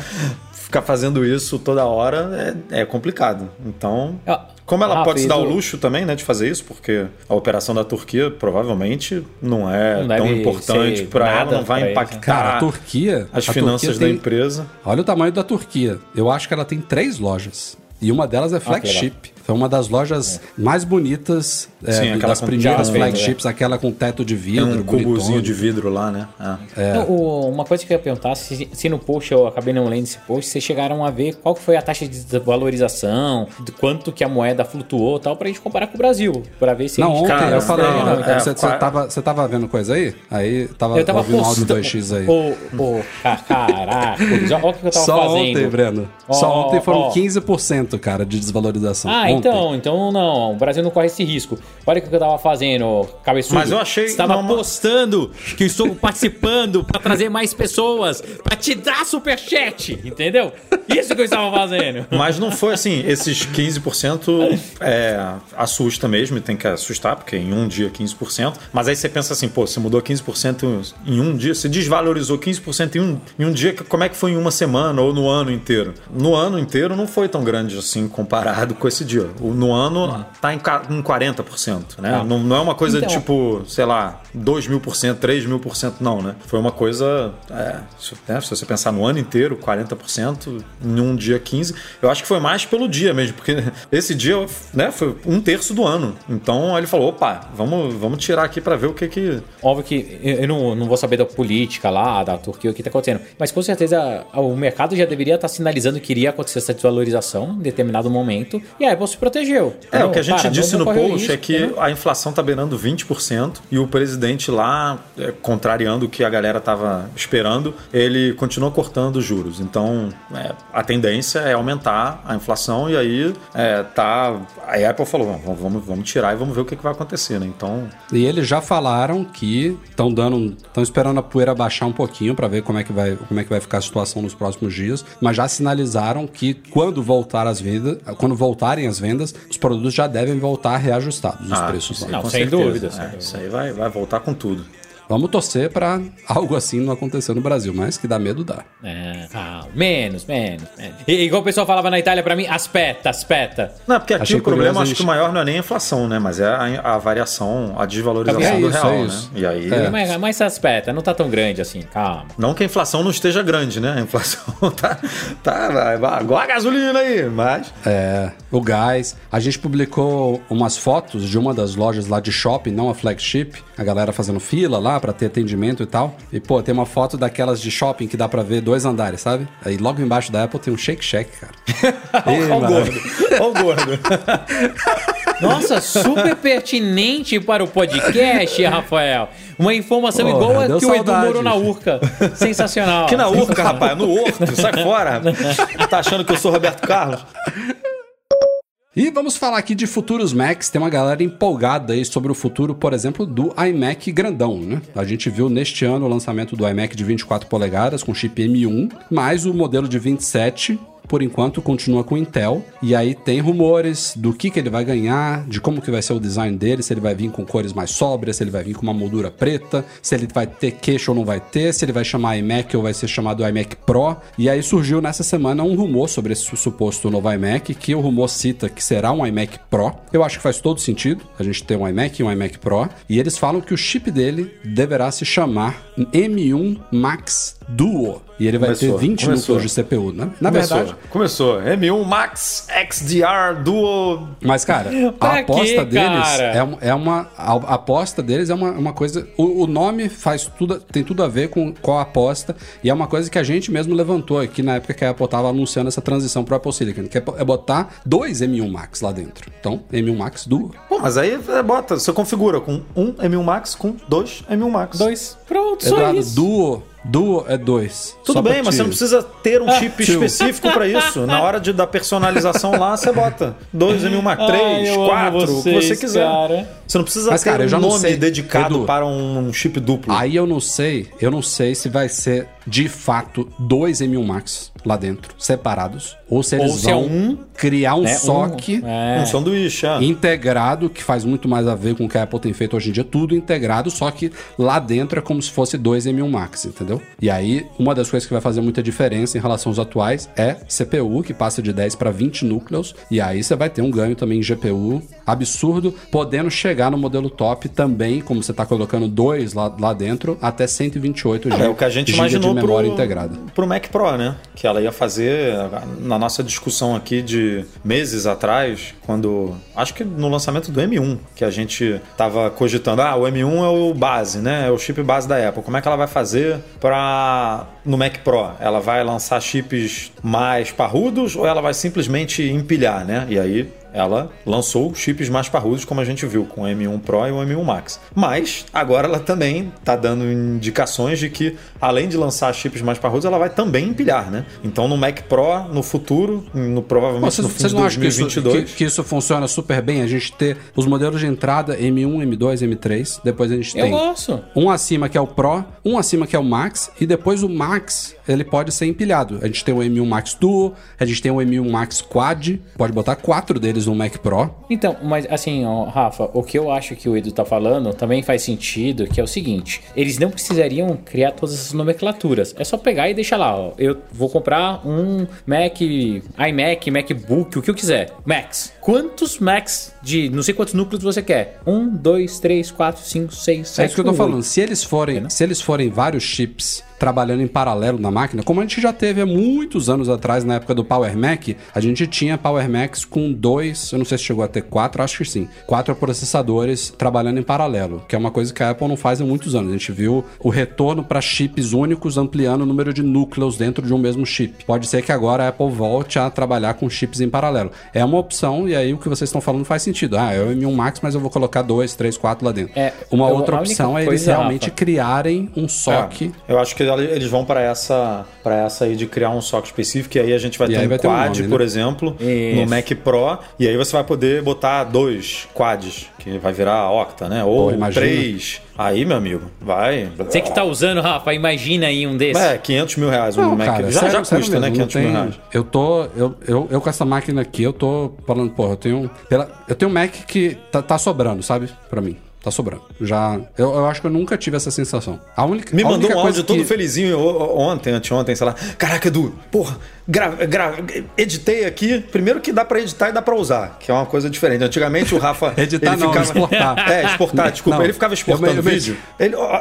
Ficar fazendo isso toda hora é, é complicado. Então, Ah, como ela Rafa, pode se dar o luxo também, né, de fazer isso, porque a operação da Turquia provavelmente não é Não tão importante para ela, não vai impactar Cara, a Turquia. as a finanças Turquia da tem- empresa. Olha o tamanho da Turquia. Eu acho que ela tem três lojas. E uma delas é flagship. Foi uma das lojas mais bonitas é, Sim, aquela das primeiras flagships, aquela com teto de Tem vidro, um cubozinho de vidro lá, né? Ah. Não, o- uma coisa que eu ia perguntar, se, se no post eu acabei não lendo esse post, vocês chegaram a ver qual foi a taxa de desvalorização, de quanto que a moeda flutuou e tal, pra gente comparar com o Brasil, pra ver se a Não, gente... ontem Cara, eu falei. não, né, é, você, você tava, você tava vendo coisa aí? Aí tava, Eu tava ouvindo um áudio postando... 2x aí. Ô, ô, ca- caraca, olha o que eu tava Só fazendo. ontem, Breno. Ó, Só ontem foram ó. 15%, cara, de desvalorização. Ah, Ontem. então, então não, o Brasil não corre esse risco. Olha o que eu tava fazendo, cabeçudo. Mas eu achei- Estava mas- postando que eu estou participando pra trazer mais pessoas, pra te dar superchat, entendeu? Isso que eu estava fazendo. Mas não foi assim, esses 15% é, assusta mesmo, e tem que assustar, porque em um dia 15%. Mas aí você pensa assim, pô, se mudou 15% em um dia, se desvalorizou 15% em um, em um dia, como é que foi em uma semana ou no ano inteiro? No ano inteiro não foi tão grande assim comparado com esse dia. No ano tá em, ca- em 40%, né? Ah. Não, não é uma coisa Então- tipo, sei lá, 2 mil por cento, 3 mil por cento, não, né? Foi uma coisa, é, se, né, se você pensar no ano inteiro, 40%, em um dia 15%, eu acho que foi mais pelo dia mesmo, porque [laughs] esse dia né, foi um terço do ano. Então ele falou, opa, vamos, vamos tirar aqui para ver o que que... Óbvio que eu não, não vou saber da política lá, da Turquia, o que tá acontecendo. Mas com certeza o mercado já deveria estar sinalizando que iria acontecer essa desvalorização em determinado momento. E a Apple se protegeu. É, o que a gente Cara, disse não- não no post risco, é que entendeu? a inflação tá beirando 20% e o presidente lá, é, contrariando o que a galera tava esperando, ele continua cortando os juros. Então, é, a tendência é aumentar a inflação e aí é, tá... A Apple falou, vamos, vamos, vamos tirar e vamos ver o que, que vai acontecer, né? Então, E eles já falaram que estão dando, estão esperando a poeira baixar um pouquinho para ver como é que vai, como é que vai ficar a situação nos próximos dias, mas já sinalizaram que quando voltar as vendas, quando voltarem as vendas, os produtos já devem voltar reajustados os ah, preços. Não, sem certeza. dúvida, sem É, dúvida. Isso aí vai, vai voltar com tudo. Vamos torcer para algo assim não acontecer no Brasil, mas que dá medo dá. É, calma, menos, menos, menos. E, igual o pessoal falava na Itália pra mim, aspeta, aspeta. Não, porque aqui Achei o problema, acho gente- que o maior não é nem a inflação, né? Mas é a, a variação, a desvalorização É do isso, real, é né? E aí... É. Mas, mas aspeta, não tá tão grande assim, calma. Não que a inflação não esteja grande, né? A inflação [laughs] tá, tá vai, vai, igual a gasolina aí, mas É, o gás. A gente publicou umas fotos de uma das lojas lá de shopping, não a flagship. A galera fazendo fila lá pra ter atendimento e tal. E, pô, tem uma foto daquelas de shopping que dá pra ver dois andares, sabe? Aí logo embaixo da Apple tem um Shake Shack, cara. [laughs] Olha o gordo, olha o gordo. Nossa, super pertinente para o podcast, Rafael. Uma informação Porra, igual a que o Edu morou na Urca. Sensacional. Que na urca, rapaz, no horto, sai fora. [laughs] Tá achando que eu sou Roberto Carlos? E vamos falar aqui de futuros Macs. Tem uma galera empolgada aí sobre o futuro, por exemplo, do iMac grandão, né? A gente viu neste ano o lançamento do iMac de 24 polegadas com chip M1, mais o modelo de 27 por enquanto, continua com Intel. E aí tem rumores do que, que ele vai ganhar, de como que vai ser o design dele, se ele vai vir com cores mais sóbrias, se ele vai vir com uma moldura preta, se ele vai ter queixo ou não vai ter, se ele vai chamar iMac ou vai ser chamado iMac Pro. E aí surgiu nessa semana um rumor sobre esse suposto novo iMac, que o rumor cita que será um iMac Pro. Eu acho que faz todo sentido a gente ter um iMac e um iMac Pro. E eles falam que o chip dele deverá se chamar M1 Max Duo. E ele vai Começou, ter 20 começou. núcleos de CPU, né? Na Começou, verdade, começou. M1 Max XDR Duo. Mas, cara, [laughs] a aposta deles cara? é, um- é uma. A aposta deles é uma, uma coisa. O, o nome faz tudo, tem tudo a ver com, com a aposta. E é uma coisa que a gente mesmo levantou aqui na época que a Apple tava anunciando essa transição pro Apple Silicon, que é, é botar dois M1 Max lá dentro. Então, M1 Max Duo. Pô, mas aí é, bota, você configura com um M1 Max com dois M1 Max. Dois. Pronto, só Eduardo, isso. Duo. Duo é dois. Tudo bem, mas te- você não precisa ter um chip tio. específico pra isso. Na hora de dar personalização lá, você bota 2 M1 Max, Ai, 3, eu amo 4, o que você quiser. cara. Você não precisa Mas, ter cara, eu já um não nome sei. dedicado Edu. para um chip duplo. Aí eu não sei, eu não sei se vai ser de fato dois M1 Max lá dentro, separados, ou se eles Ou se é vão um, criar um né, SOC um, é. Um sanduíche, é. integrado, que faz muito mais a ver com o que a Apple tem feito hoje em dia, tudo integrado, só que lá dentro é como se fosse dois M1 Max, entendeu? E aí, uma das coisas que vai fazer muita diferença em relação aos atuais é CPU, que passa de 10 para 20 núcleos, e aí você vai ter um ganho também em GPU absurdo, podendo chegar no modelo top também, como você tá colocando dois lá, lá dentro, até 128 GB É o que a gente imaginou memória pro, integrada. pro Mac Pro, né? Que ela ia fazer na nossa discussão aqui de meses atrás, quando. Acho que no lançamento do M1, que a gente tava cogitando, ah, o M1 é o base, né? É o chip base da Apple. Como é que ela vai fazer para no Mac Pro? Ela vai lançar chips mais parrudos ou ela vai simplesmente empilhar, né? E aí ela lançou chips mais parrudos, como a gente viu, com o M1 Pro e o M1 Max. Mas agora ela também está dando indicações de que, além de lançar chips mais parrudos, ela vai também empilhar, né? Então no Mac Pro, no futuro, no, provavelmente Vocês, no fim vocês de não acham que isso, 2022. que, que isso funciona super bem? A gente ter os modelos de entrada M1, M2, M3, depois a gente Eu tem gosto. um acima que é o Pro, um acima que é o Max, e depois o Max ele pode ser empilhado. A gente tem o M1 Max Duo, a gente tem o M1 Max Quad, pode botar quatro deles no Mac Pro. Então, mas assim, ó, Rafa, o que eu acho que o Edu tá falando também faz sentido, que é o seguinte: eles não precisariam criar todas essas nomenclaturas. É só pegar e deixar lá, ó. Eu vou comprar um Mac, iMac, MacBook, o que eu quiser. Max. Quantos Macs de não sei quantos núcleos você quer? Um, dois, três, quatro, cinco, seis, sete. É isso que eu tô falando. Se eles forem, se eles forem vários chips trabalhando em paralelo na máquina, como a gente já teve há muitos anos atrás, na época do Power Mac, a gente tinha Power Macs com dois, eu não sei se chegou a ter quatro, acho que sim, quatro processadores trabalhando em paralelo, que é uma coisa que a Apple não faz há muitos anos. A gente viu o retorno para chips únicos ampliando o número de núcleos dentro de um mesmo chip. Pode ser que agora a Apple volte a trabalhar com chips em paralelo. É uma opção e aí o que vocês estão falando faz sentido. Ah, é o M1 Max, mas eu vou colocar dois, três, quatro lá dentro. É, uma outra opção é eles realmente Rafa, criarem um SOC. É, eu acho que eles vão para essa para essa aí de criar um SOC específico e aí a gente vai E ter um vai ter um quad, nome, por né? exemplo, Isso. no Mac Pro e aí você vai poder botar dois quads, que vai virar octa, né? Ou Pô, três. Aí, meu amigo, vai. Você que tá usando, Rafa, imagina aí um desses. É, 500 mil reais um Não, Mac. cara, já, sério, já sério custa, né? mesmo, não 500 mil tem- reais. Eu tô. Eu, eu, eu com essa máquina aqui, eu tô falando, porra, eu tenho. Pela, eu tenho um Mac que tá, tá sobrando, sabe? Pra mim. Tá sobrando. Já. Eu, eu acho que eu nunca tive essa sensação. A única, Me a mandou única um áudio todo que- felizinho o- o- ontem, anteontem, sei lá. Caraca, Edu, porra, gra, gra, editei aqui. Primeiro que dá pra editar e dá pra usar, que é uma coisa diferente. Antigamente o Rafa. [laughs] Editar ele não, ficava, exportar. [laughs] É, exportar, desculpa. Não, ele ficava exportando eu eu me- vídeo. Ele, ó,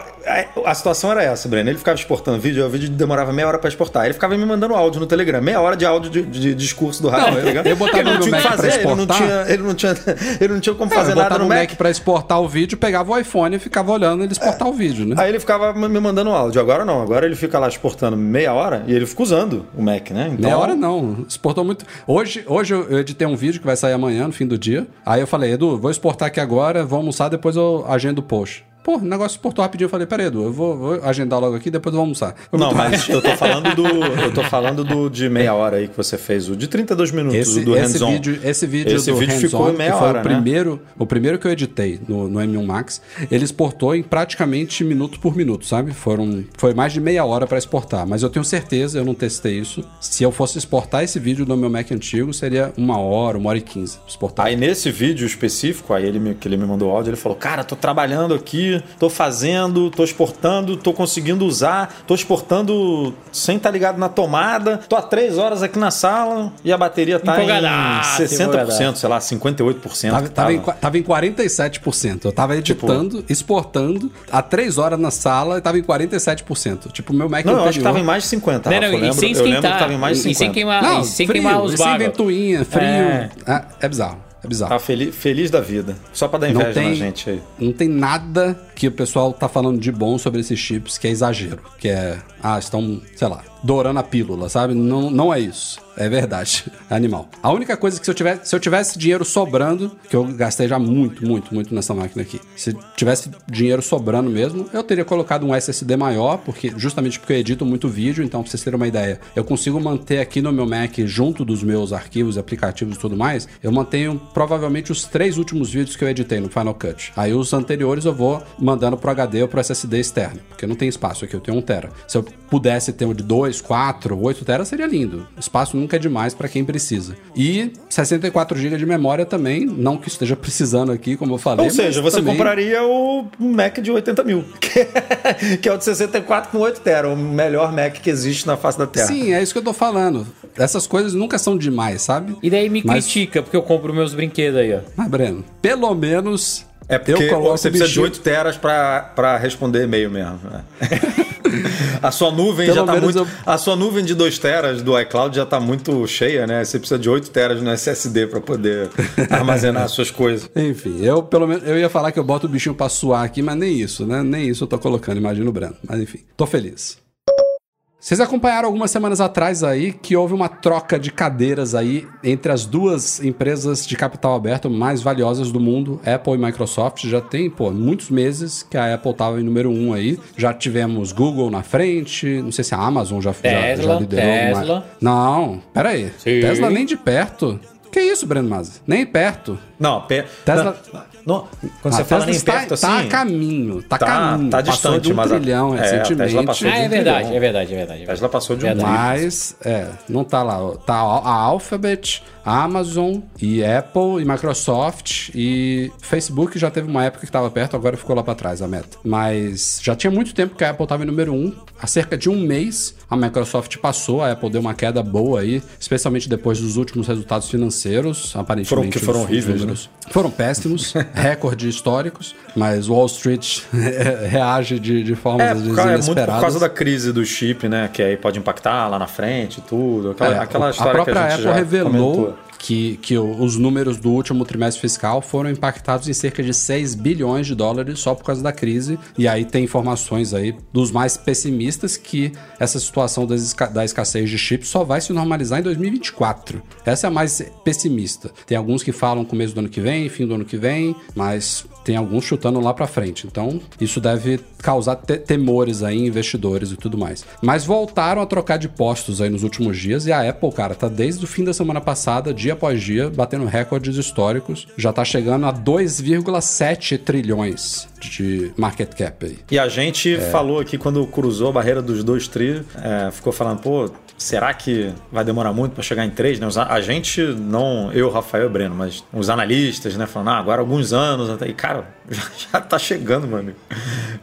a, situação era essa, Breno. Ele ficava exportando vídeo, o vídeo demorava meia hora pra exportar. Ele ficava me mandando áudio no Telegram, meia hora de áudio de, de discurso do Rafa. Não, tá eu- eu botava ele não no tinha o que fazer, ele não tinha, ele não tinha, [laughs] ele não tinha como É, fazer eu nada no no Mac. Mac pra exportar o vídeo, pegava o iPhone e ficava olhando ele exportar o vídeo, né? Aí ele ficava me mandando áudio. Agora não, agora ele fica lá exportando meia hora e ele fica usando o Mac, né? Então, Meia hora não, exportou muito. Hoje, hoje eu eu editei um vídeo que vai sair amanhã, no fim do dia. Aí eu falei, Edu, vou exportar aqui agora, vou almoçar, depois eu agendo o post. Pô, o negócio exportou rapidinho. Eu falei, peraí, Edu, eu vou, vou agendar logo aqui, depois vamos almoçar. Foi Não, mas eu tô falando do. [laughs] Eu tô falando do de meia hora aí que você fez, o de 32 minutos Esse, do esse hands-on. vídeo, esse vídeo Esse do vídeo ficou meia que foi hora, o né? primeiro, o primeiro que eu editei no, no M1 Max, ele exportou em praticamente minuto por minuto, sabe? Foram, foi mais de meia hora para exportar, mas eu tenho certeza, eu não testei isso, se eu fosse exportar esse vídeo do meu Mac antigo, seria uma hora, uma hora e quinze exportar. Aí nesse vídeo específico, aí ele me, que ele me mandou áudio, ele falou: Cara, tô trabalhando aqui, tô fazendo, tô exportando, tô conseguindo usar, tô exportando sem estar ligado na tomada, tô há três horas aqui na sala e a bateria tá Empolgadaço, em 60%, empolgadaço. sei lá, 58%. Tava, tava, em, tava em 47%. Eu tava editando, Tipo- exportando, há três horas na sala e tava em 47%. Tipo, o meu Mac Não, eu anterior... acho que tava em mais de 50. Não, Rafa, não, eu e lembro, sem eu lembro que esquentar. tava em mais de e 50. sem queimar, Não, e sem frio, queimar os e sem bagos. ventoinha, frio. É. É, é bizarro, é bizarro. Tá feliz, feliz da vida. Só pra dar inveja tem- na gente aí. Não tem nada que o pessoal tá falando de bom sobre esses chips que é exagero. Que é, ah, estão, sei lá, dourando a pílula, sabe? Não, não é isso. É verdade. É [laughs] animal. A única coisa que se eu tivesse, se eu tivesse dinheiro sobrando, que eu gastei já muito, muito, muito nessa máquina aqui. Se tivesse dinheiro sobrando mesmo, eu teria colocado um SSD maior, porque justamente porque eu edito muito vídeo, então pra vocês terem uma ideia, eu consigo manter aqui no meu Mac, junto dos meus arquivos, aplicativos e tudo mais, eu mantenho provavelmente os três últimos vídeos que eu editei no Final Cut. Aí os anteriores eu vou mandando pro HD ou pro SSD externo, porque não tem espaço aqui, eu tenho 1 tera. Se eu pudesse ter um de 2, 4, 8 tera seria lindo. Espaço nunca é demais para quem precisa. E 64 GB de memória também, não que esteja precisando aqui, como eu falei. Ou seja, você também- compraria o Mac de 80 mil, [laughs] que é, que é o de 64 com 8 tera, o melhor Mac que existe na face da Terra. Sim, é isso que eu tô falando. Essas coisas nunca são demais, sabe? E daí me Mas- critica, porque eu compro meus brinquedos aí, ó. Mas, Breno, pelo menos É porque você precisa de bichinho- 8 teras pra responder e-mail mesmo. né? [laughs] a sua nuvem Pelo já tá muito. eu- A sua nuvem de 2 teras do iCloud já tá muito cheia, né? Você precisa de 8 teras no SSD pra poder [laughs] armazenar as suas coisas. Enfim, eu pelo menos eu ia falar que eu boto o bichinho pra suar aqui, mas nem isso, né? Nem isso eu tô colocando, imagina o Breno. Mas enfim, tô feliz. Vocês acompanharam algumas semanas atrás aí que houve uma troca de cadeiras aí entre as duas empresas de capital aberto mais valiosas do mundo, Apple e Microsoft. Já tem, pô, muitos meses que a Apple tava em número um aí. Já tivemos Google na frente, não sei se a Amazon já, já- Tesla, já, liderou. Tesla. Mas... Não, pera aí. Sim. Tesla nem de perto. Que isso, Breno Mazzi? Nem perto. Não, pe... Tesla- não, não, quando A você fala Tesla nem está- perto assim. Tá a caminho, tá, Tá- caminho. tá distante, de um mas a- trilhão é, a Tesla recentemente. Ah, um é verdade, trilhão. é verdade, é verdade. é A verdade. Tesla passou de um Verdade. Mas, é, não tá lá. Tá a Alphabet, a Amazon e Apple e Microsoft e Facebook já teve uma época que tava perto, agora ficou lá pra trás a meta. Mas já tinha muito tempo que a Apple tava em número um. Há cerca de um mês a Microsoft passou, a Apple deu uma queda boa aí, especialmente depois dos últimos resultados financeiros, aparentemente. Foram- que foram horríveis, números Foram péssimos, [laughs] recordes históricos, mas Wall Street [laughs] reage de, de formas É, às por vezes causa, é muito por inesperadas. causa da crise do chip, né? Que aí pode impactar lá na frente e tudo. Aquela, É, aquela a história que própria a gente Apple revelou comentou. Que, que os números do último trimestre fiscal foram impactados em cerca de 6 bilhões de dólares só por causa da crise. E aí tem informações aí dos mais pessimistas que essa situação da escassez de chips só vai se normalizar em 2024. Essa é a mais pessimista. Tem alguns que falam começo do ano que vem, fim do ano que vem, mas tem alguns chutando lá pra frente. Então, isso deve causar te- temores aí em investidores e tudo mais. Mas voltaram a trocar de postos aí nos últimos dias e a Apple, cara, tá desde o fim da semana passada, dia após dia, batendo recordes históricos. Já tá chegando a 2,7 trilhões de market cap aí. E a gente É. falou aqui quando cruzou a barreira dos dois tri, é, ficou falando, pô, será que vai demorar muito para chegar em três? Né? Os a- gente, não eu, Rafael e Breno, mas os analistas, né, falando, ah, agora alguns anos, até. E, cara, [laughs] já, já tá chegando, amigo.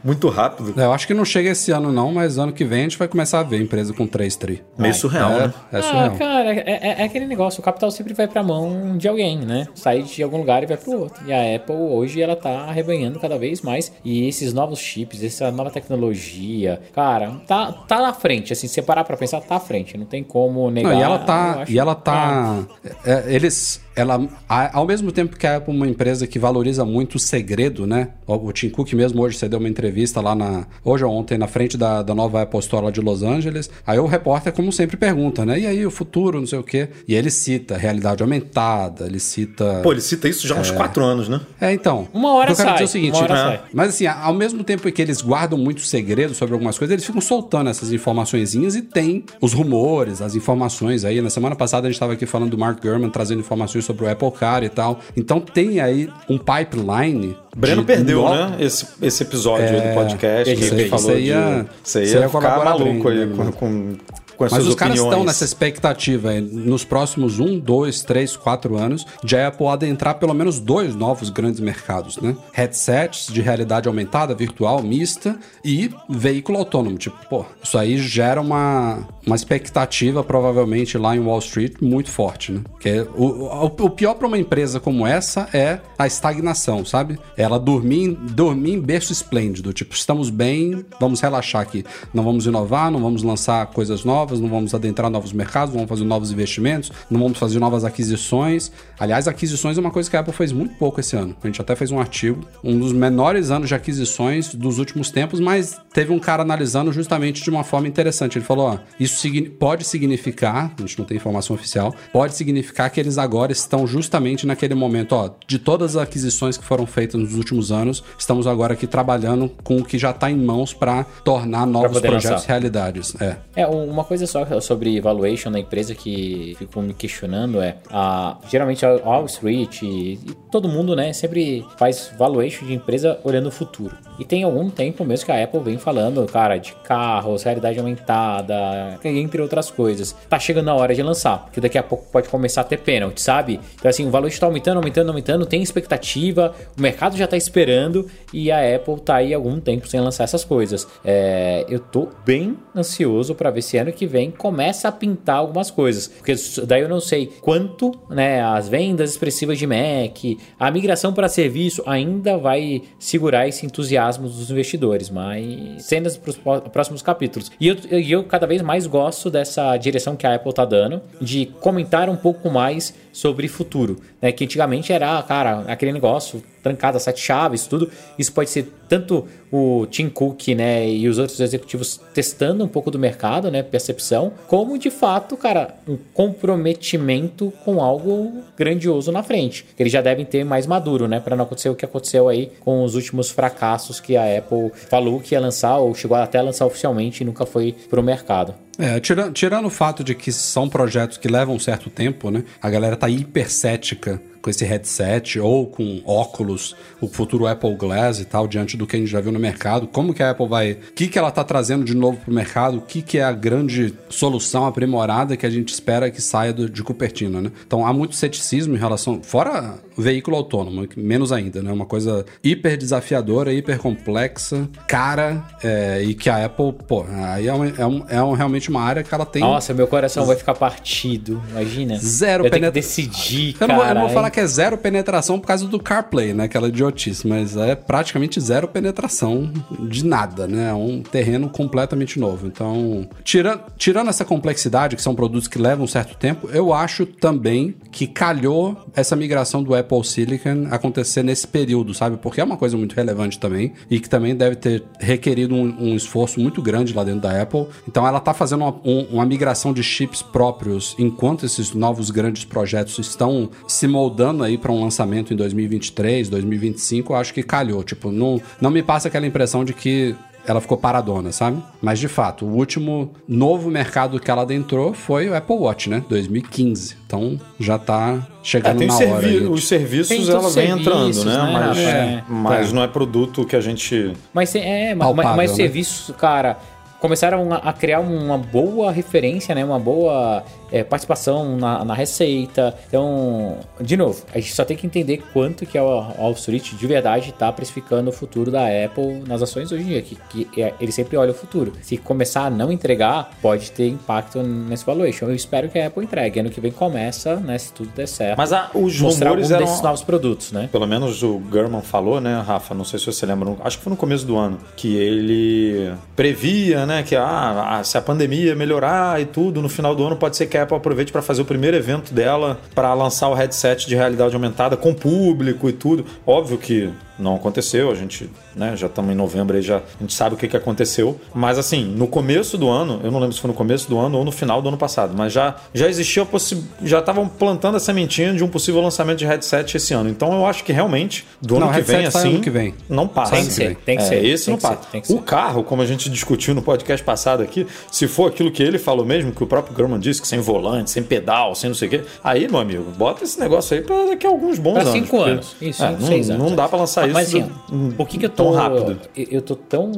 Muito rápido. É, Eu acho que não chega esse ano não, mas ano que vem a gente vai começar a ver empresa com 3 tri. Meio surreal, é, né? é Ah, surreal. cara, é, é- é aquele negócio, o capital sempre vai pra mão de alguém, né? Sai de algum lugar e vai pro outro. E a Apple hoje ela tá arrebanhando cada vez mais. E esses novos chips, essa nova tecnologia, cara, tá, tá na frente. Assim, se você parar pra pensar, tá à frente. Não tem como negar. Não, e ela tá. E ela tá. é, eles. Ela, ao mesmo tempo que a Apple é uma empresa que valoriza muito o segredo, né? O, Tim Cook mesmo hoje, você deu uma entrevista lá na. Hoje ou ontem, na frente da, da nova Apple Store lá de Los Angeles. Aí o repórter, como sempre, pergunta, né? E aí, o futuro, não sei o quê. E ele cita realidade aumentada, ele cita. Pô, ele cita isso já há uns quatro anos, né? É, então. Uma hora eu quero sai, dizer é o seguinte, uma hora é, sai. mas assim, ao mesmo tempo que eles guardam muito segredo sobre algumas coisas, eles ficam soltando essas informaçõezinhas e tem os rumores, as informações aí. Na semana passada a gente estava aqui falando do Mark Gurman trazendo informações sobre o Apple Car e tal. Então tem aí um pipeline. Breno de perdeu, no- né? Esse, esse episódio aí do podcast. que ele falou isso aí de. ia- Você ia, ia ficar maluco aí né, com, com, com as Mas os caras opiniões. estão nessa expectativa aí, nos próximos um, dois, três, quatro anos de a Apple adentrar pelo menos dois novos grandes mercados, né? Headsets de realidade aumentada, virtual, mista e veículo autônomo. Tipo, pô, isso aí gera uma, uma expectativa, provavelmente, lá em Wall Street muito forte, né? Porque o, o, o pior para uma empresa como essa é a estagnação, sabe? Ela dormir, dormir em berço esplêndido. Tipo, estamos bem, vamos relaxar aqui. Não vamos inovar, não vamos lançar coisas novas, não vamos adentrar novos mercados, não vamos fazer novos investimentos, não vamos fazer novas aquisições. Aliás, aquisições é uma coisa que a Apple fez muito pouco esse ano. A gente até fez um artigo, um dos menores anos de aquisições dos últimos tempos, mas teve um cara analisando justamente de uma forma interessante. Ele falou: ó, isso signi- pode significar, a gente não tem informação oficial, pode significar que eles agora estão justamente naquele momento, ó, de todas as aquisições que foram feitas nos últimos anos, estamos agora aqui trabalhando com o que já está em mãos para tornar novos projetos lançar. realidades. É. É, uma coisa só sobre valuation da empresa que fico me questionando é, a, geralmente a Wall Street e, e todo mundo, né, sempre faz valuation de empresa olhando o futuro. E tem algum tempo mesmo que a Apple vem falando, cara, de carros, realidade aumentada, entre outras coisas. Tá chegando a hora de lançar, porque daqui a pouco pode começar a ter pênalti, sabe? Então assim, o valuation tá aumentando, aumentando, aumentando, tem expectativa, o mercado já tá esperando e a Apple tá aí algum tempo sem lançar essas coisas. É, eu tô bem ansioso para ver se ano que vem começa a pintar algumas coisas, porque daí eu não sei quanto, né, as vendas expressivas de Mac, a migração para serviço ainda vai segurar esse entusiasmo dos investidores, mas cenas para os próximos capítulos. E eu, e eu cada vez mais gosto dessa direção que a Apple tá dando de comentar um pouco mais sobre futuro, né? Que antigamente era, cara, aquele negócio trancado, sete chaves, tudo. Isso pode ser tanto o Tim Cook, né, e os outros executivos testando um pouco do mercado, né, percepção, como de fato, cara, um comprometimento com algo grandioso na frente. Que eles já devem ter mais maduro, né, para não acontecer o que aconteceu aí com os últimos fracassos que a Apple falou que ia lançar ou chegou até a lançar oficialmente e nunca foi pro mercado. É, tirando, tirando o fato de que são projetos que levam um certo tempo, né? A galera tá hiper cética com esse headset ou com óculos, o futuro Apple Glass e tal, diante do que a gente já viu no mercado. Como que a Apple vai. O que, que ela tá trazendo de novo pro mercado? O que, que é a grande solução aprimorada que a gente espera que saia do- de Cupertino, né? Então há muito ceticismo em relação. Fora veículo autônomo, menos ainda, né? Uma coisa hiper desafiadora, hiper complexa, cara, é, e que a Apple, pô, aí é, um, é, um- é um- realmente uma área que ela tem. Nossa, meu coração vai ficar partido, imagina. Zero eu tenho que penetra- decidir, Eu não, vou- eu não vou cara, falar que é zero penetração por causa do CarPlay, né? Aquela idiotice, mas é praticamente zero penetração de nada, né? É um terreno completamente novo. Então, tirando, tirando essa complexidade, que são produtos que levam um certo tempo, eu acho também que calhou essa migração do Apple Silicon acontecer nesse período, sabe? Porque é uma coisa muito relevante também e que também deve ter requerido um, um esforço muito grande lá dentro da Apple. Então, ela tá fazendo uma, um- uma migração de chips próprios enquanto esses novos grandes projetos estão se moldando aí para um lançamento em 2023, 2025. Eu acho que calhou. Tipo, não, não me passa aquela impressão de que ela ficou paradona, sabe? Mas de fato, o último novo mercado que ela adentrou foi o Apple Watch, né? 2015. Então já tá É, chegando tem na hora. aí. os serviços, Tem ela vem os entrando, serviços, né? né, Mas, É. mas não é produto que a gente. Mas, é, Palpável, mas, mas né? serviços, cara, começaram a, a criar uma boa referência, né? Uma boa é, participação na, na receita. Então, de novo, a gente só tem que entender quanto que a Wall Street de verdade está precificando o futuro da Apple nas ações hoje em dia. Que, que é- ele sempre olha o futuro. Se começar a não entregar, pode ter impacto nesse valuation. Eu espero que a Apple entregue. Ano que vem começa, né? Se tudo der certo. Mas a- os rumores eram. desses novos produtos, né? Pelo menos o Gurman falou, né, Rafa? Não sei se você lembra, acho que foi no começo do ano, que ele previa, né, que ah, se a pandemia melhorar e tudo, no final do ano pode ser que a a Apple aproveite para fazer o primeiro evento dela para lançar o headset de realidade aumentada com público e tudo. Óbvio que não aconteceu, a gente né, já estamos em novembro aí, já, a gente sabe o que, que aconteceu. Mas assim, no começo do ano, eu não lembro se foi no começo do ano ou no final do ano passado, mas já, já existia a possibilidade, já estavam plantando a sementinha de um possível lançamento de headset esse ano. Então eu acho que realmente, do Não, ano que vem, assim, ano que vem. não passa. Tem que ser, tem que É, ser. Esse tem não que ser, passa. tem que O ser. carro, como a gente discutiu no podcast passado aqui, se for aquilo que ele falou mesmo, que o próprio Grumman disse, que sem volante, sem pedal, sem não sei o quê, aí, meu amigo, bota esse negócio aí pra daqui a alguns bons Pra anos. cinco porque- anos. Isso, é, não, seis anos. Não dá pra lançar Mas isso assim, hum, por que, que eu tô tão rápido. eu- tô tão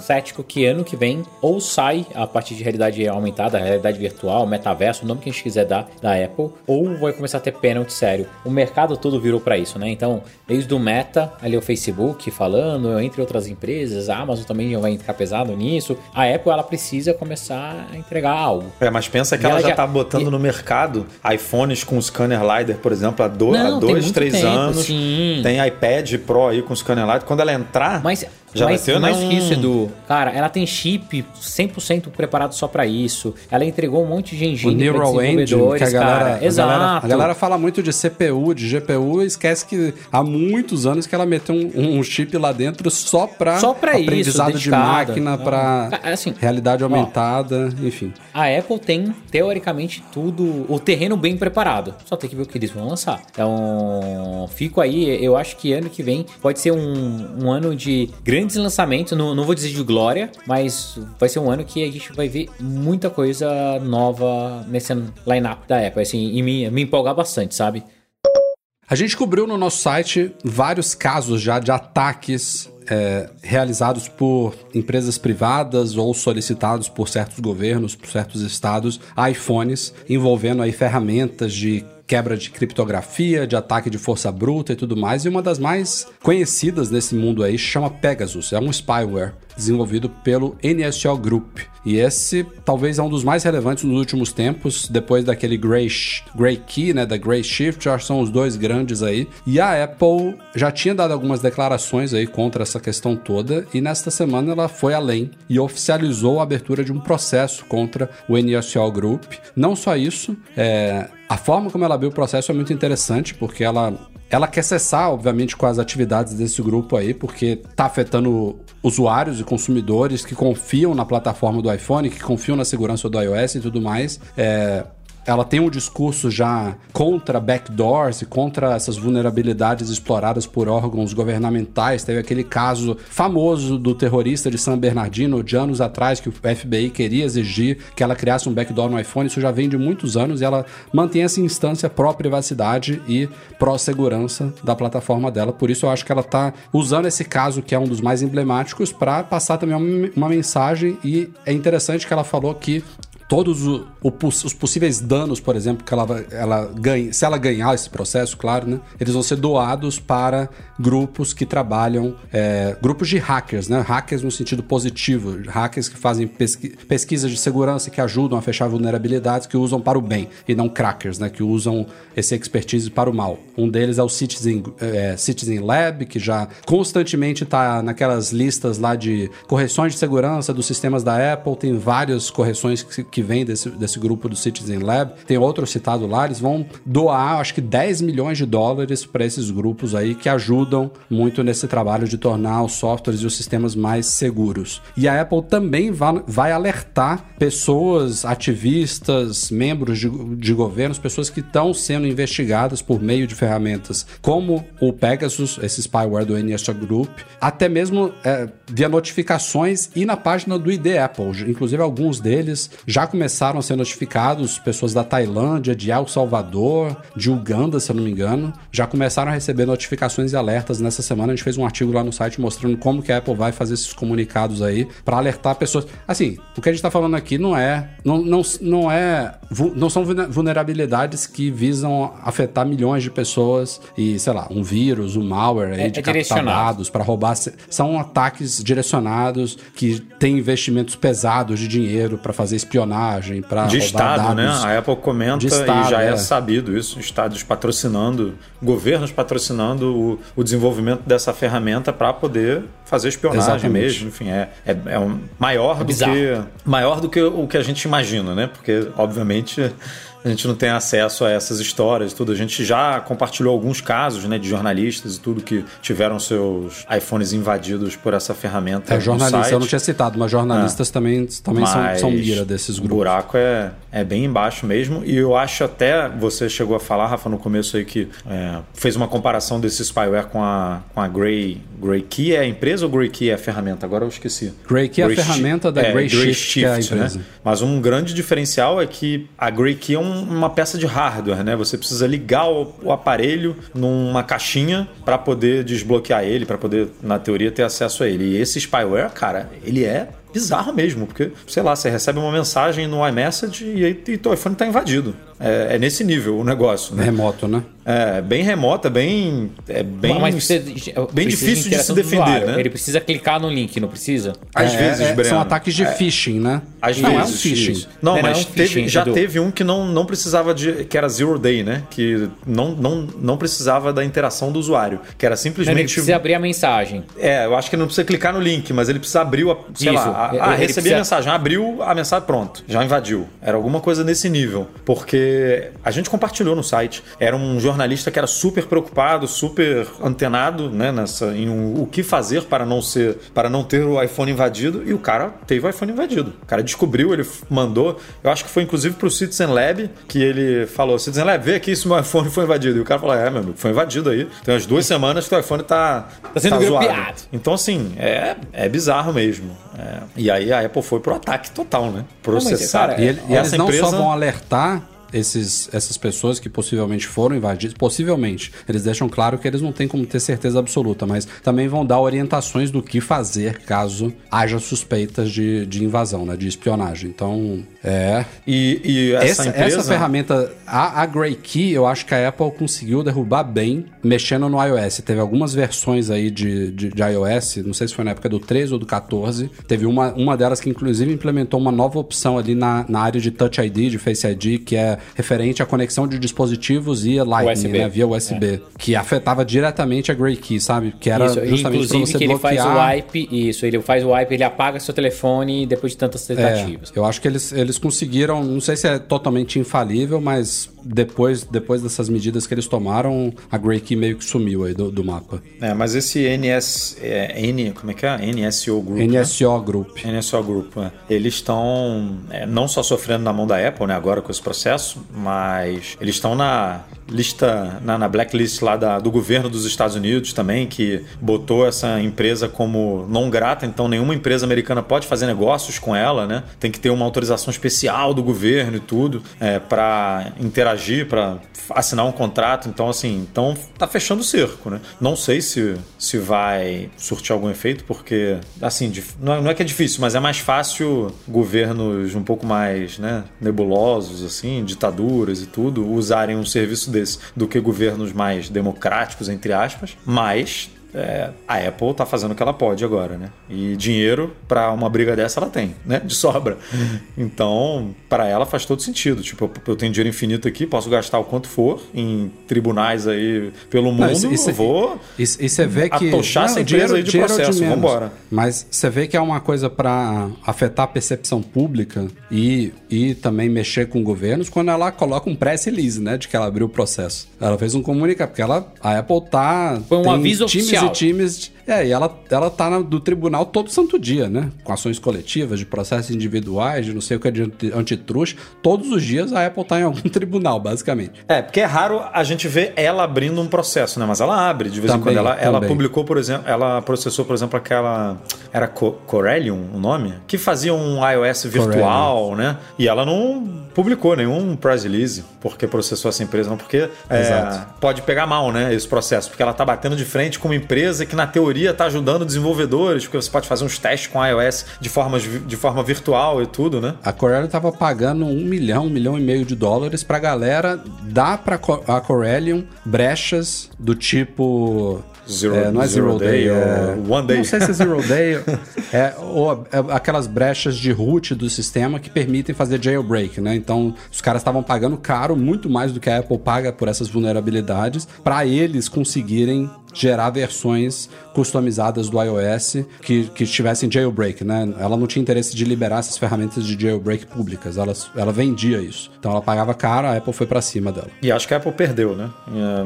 cético que ano que vem ou sai a partir de realidade aumentada, realidade virtual, metaverso, o nome que a gente quiser dar da Apple, ou vai começar a ter pênalti sério. O mercado todo virou pra isso, né? Então, desde o Meta, ali o Facebook falando, entre outras empresas, a Amazon também vai ficar pesado nisso. A Apple ela precisa começar a entregar algo. É, mas pensa que E ela, ela já já- tá botando e- no mercado iPhones com scanner LiDAR, por exemplo, há, do, Não, há dois, três tempo, anos. sim. Tem iPad Pro aí com scanner LiDAR. Quando ela entrar, Mas, já mas vai ter mais que isso, Edu. Cara, ela tem chip 100% preparado só pra isso. Ela entregou um monte de O engine pra Neural Engine, que a galera, cara. a Exato. galera, a galera fala muito de CPU, de GPU, e esquece que há muitos anos que ela meteu um, um chip lá dentro só pra, Só pra isso, aprendizado de dedicado. máquina, pra Cara, assim, realidade ó. aumentada, enfim. A Apple tem, teoricamente, tudo, o terreno bem preparado. Só tem que ver o que eles vão lançar. Então, fico aí. Eu acho que ano que vem pode ser um, um ano de grandes lançamentos. Não, não vou dizer de glória, mas vai ser um ano que a gente vai ver muita coisa nova nesse line-up da Apple. Assim, e me, me empolgar bastante, sabe? A gente cobriu no nosso site vários casos já de ataques é, realizados por empresas privadas ou solicitados por certos governos, por certos estados, iPhones, envolvendo aí ferramentas de quebra de criptografia, de ataque de força bruta e tudo mais. E uma das mais conhecidas nesse mundo aí chama Pegasus. É um spyware desenvolvido pelo NSO Group. E esse talvez é um dos mais relevantes nos últimos tempos, depois daquele Grey, Grey Key, né, da Grey Shift, já são os dois grandes aí. E a Apple já tinha dado algumas declarações aí contra essa questão toda, e nesta semana ela foi além e oficializou a abertura de um processo contra o NSO Group. Não só isso, é, a forma como ela abriu o processo é muito interessante, porque ela ela quer cessar, obviamente, com as atividades desse grupo aí, porque tá afetando usuários e consumidores que confiam na plataforma do iPhone, que confiam na segurança do iOS e tudo mais. É, ela tem um discurso já contra backdoors e contra essas vulnerabilidades exploradas por órgãos governamentais. Teve aquele caso famoso do terrorista de San Bernardino de anos atrás que o FBI queria exigir que ela criasse um backdoor no iPhone. Isso já vem de muitos anos e ela mantém essa instância pró-privacidade e pró-segurança da plataforma dela. Por isso eu acho que ela está usando esse caso que é um dos mais emblemáticos para passar também uma, mensagem e é interessante que ela falou que todos o- o poss- os possíveis danos, por exemplo, que ela, ela ganha, se ela ganhar esse processo, claro, né? Eles vão ser doados para grupos que trabalham, é, grupos de hackers, né? Hackers no sentido positivo, hackers que fazem pesqui- pesquisas de segurança que ajudam a fechar vulnerabilidades que usam para o bem e não crackers, né? Que usam esse expertise para o mal. Um deles é o Citizen, é, Citizen Lab, que já constantemente está naquelas listas lá de correções de segurança dos sistemas da Apple. Tem várias correções que, que vêm desse, desse grupo do Citizen Lab. Tem outro citado lá. Eles vão doar, acho que 10 milhões de dólares para esses grupos aí que ajudam muito nesse trabalho de tornar os softwares e os sistemas mais seguros. E a Apple também vai, vai alertar pessoas, ativistas, membros de, de governos, pessoas que estão sendo investigadas por meio de ferramentas como o Pegasus, esse spyware do NSO Group, até mesmo é, via notificações e na página do ID Apple. Inclusive, alguns deles já começaram a ser notificados, pessoas da Tailândia, de El Salvador, de Uganda, se eu não me engano, já começaram a receber notificações e alertas nessa semana. A gente fez um artigo lá no site mostrando como que a Apple vai fazer esses comunicados aí para alertar pessoas. Assim, o que a gente está falando aqui não é, não, não, não é, não são vulne- vulnerabilidades que visam afetar milhões de pessoas e, sei lá, um vírus, um malware aí É- de é captar dados para roubar. São ataques direcionados que têm investimentos pesados de dinheiro para fazer espionagem espionagem, para de Estado, né? A Apple comenta estado, e já é. é. sabido isso, estados patrocinando, governos patrocinando o, o desenvolvimento dessa ferramenta para poder fazer espionagem Exatamente. mesmo. Enfim, é, é, é um, maior, é do que, maior do que o que a gente imagina, né? Porque, obviamente a gente não tem acesso a essas histórias e tudo. A gente já compartilhou alguns casos né, de jornalistas e tudo que tiveram seus iPhones invadidos por essa ferramenta. É, jornalistas eu não tinha citado, mas jornalistas é. também, também são, são mira desses grupos. O buraco é, é bem embaixo mesmo. E eu acho até, você chegou a falar, Rafa, no começo aí, que é, fez uma comparação desse spyware com a, com a Grey, Grey Key. É a empresa ou Grey Key é a ferramenta? Agora eu esqueci. Grey Key é a ferramenta da é, Grey, Grey Shift, Shift, que é a empresa. Né? Mas um grande diferencial é que a Grey Key é um uma peça de hardware, né? Você precisa ligar o, o aparelho numa caixinha para poder desbloquear ele, para poder, na teoria, ter acesso a ele. E esse spyware, cara, ele é bizarro mesmo, porque, sei lá, você recebe uma mensagem no iMessage e aí e teu iPhone está invadido. É, é, nesse nível o negócio. Né? Remoto, né? É, bem remota, bem. É bem, Mas precisa, bem difícil de, de se defender, né? Ele precisa clicar no link, não precisa? Às é, vezes, é, Breno. São ataques de é. phishing, né? Às não, vezes. É um phishing. Não, não, mas um teve, phishing, já teve um que não, não precisava de. que era zero day, né? Que não, não, não precisava da interação do usuário. Que era simplesmente. Não, ele precisa abrir a mensagem. É, eu acho que ele não precisa clicar no link, mas ele precisa abrir a. Sei Isso. lá. A, ah, recebi precisa... a mensagem, abriu a mensagem, pronto. Já invadiu. Era alguma coisa nesse nível. Porque a gente compartilhou no site. Era um jornalista que era super preocupado, super antenado, né, nessa, em um, o que fazer para não ser, para não ter o iPhone invadido, e o cara teve o iPhone invadido. O cara descobriu, ele mandou, eu acho que foi inclusive para o Citizen Lab que ele falou: Citizen Lab, vê aqui se meu iPhone foi invadido. E o cara falou: É, meu amigo, foi invadido aí. Tem umas duas semanas que o iPhone tá, tá sendo tá zoado. Então, assim, é, é bizarro mesmo. É. E aí a Apple foi pro ataque total, né? Processar. Não, mas, cara, e, ele, e eles não empresa... só vão alertar esses, essas pessoas que possivelmente foram invadidas, possivelmente, eles deixam claro que eles não têm como ter certeza absoluta, mas também vão dar orientações do que fazer caso haja suspeitas de, de invasão, né, de espionagem. Então, é. E, e essa, essa, empresa... essa ferramenta, a, a Grey Key, eu acho que a Apple conseguiu derrubar bem mexendo no iOS. Teve algumas versões aí de, de, de iOS, não sei se foi na época do 13 ou do 14. Teve uma, uma delas que, inclusive, implementou uma nova opção ali na, na área de Touch ID, de Face ID, que é referente à conexão de dispositivos e Lightning, USB. né, via USB, é. que afetava diretamente a Grey Key, sabe? Que era isso, justamente para você que ele faz o wipe, isso, ele faz o wipe, ele apaga seu telefone depois de tantas tentativas. É, eu acho que eles, eles conseguiram, não sei se é totalmente infalível, mas depois, depois dessas medidas que eles tomaram, a Grey Key meio que sumiu aí do, do mapa. É, mas esse NS, é, N, como é que é? NSO Group. NSO né? Group. NSO Group, é. Eles estão é, não só sofrendo na mão da Apple, né, agora com esse processo, mas eles estão na lista, na, na blacklist lá da, do governo dos Estados Unidos também, que botou essa empresa como não grata, então nenhuma empresa americana pode fazer negócios com ela, né? Tem que ter uma autorização especial do governo e tudo é, para interagir agir, para assinar um contrato. Então, assim, então tá fechando o cerco, né? Não sei se, se vai surtir algum efeito, porque, assim, não é, não é que é difícil, mas é mais fácil governos um pouco mais né, nebulosos, assim, ditaduras e tudo, usarem um serviço desse do que governos mais democráticos, entre aspas. Mas é, a Apple tá fazendo o que ela pode agora, né? E dinheiro para uma briga dessa ela tem, né? De sobra. Então, para ela faz todo sentido. Tipo, eu, tenho dinheiro infinito aqui, posso gastar o quanto for em tribunais aí pelo mundo, não, isso, isso, eu vou e você vê que atochar não, essa empresa dinheiro, aí de é processo, de vambora. Mas você vê que é uma coisa para afetar a percepção pública e, e também mexer com governos quando ela coloca um press release, né? De que ela abriu o processo. Ela fez um comunicado, porque ela, a Apple tá... Foi um aviso oficial e times. É, e ela, ela tá na, do tribunal todo santo dia, né? Com ações coletivas, de processos individuais, de não sei o que de antitruste. Todos os dias a Apple tá em algum [laughs] tribunal, basicamente. É, porque é raro a gente ver ela abrindo um processo, né? Mas ela abre de vez também, em quando. Ela, ela publicou, por exemplo, ela processou, por exemplo, aquela. Era Corellium o nome? Que fazia um iOS virtual, Corellium. né? E ela não publicou nenhum press release porque processou essa empresa, não, porque é, pode pegar mal, né? Esse processo, porque ela tá batendo de frente com uma empresa que, na teoria, está ajudando desenvolvedores, porque você pode fazer uns testes com iOS de forma, de forma virtual e tudo, né? A Corellium estava pagando um milhão, um milhão e meio de dólares para a galera dar para a Corellium brechas do tipo Zero, é, não é Zero, Zero Day, Day, é... ou One Day. Não sei se é Zero Day. [laughs] é, ou é aquelas brechas de root do sistema que permitem fazer jailbreak, né? Então, os caras estavam pagando caro, muito mais do que a Apple paga por essas vulnerabilidades, para eles conseguirem gerar versões customizadas do iOS que, que tivessem jailbreak, né? Ela não tinha interesse de liberar essas ferramentas de jailbreak públicas, ela, ela vendia isso. Então ela pagava caro, a Apple foi para cima dela. E acho que a Apple perdeu, né?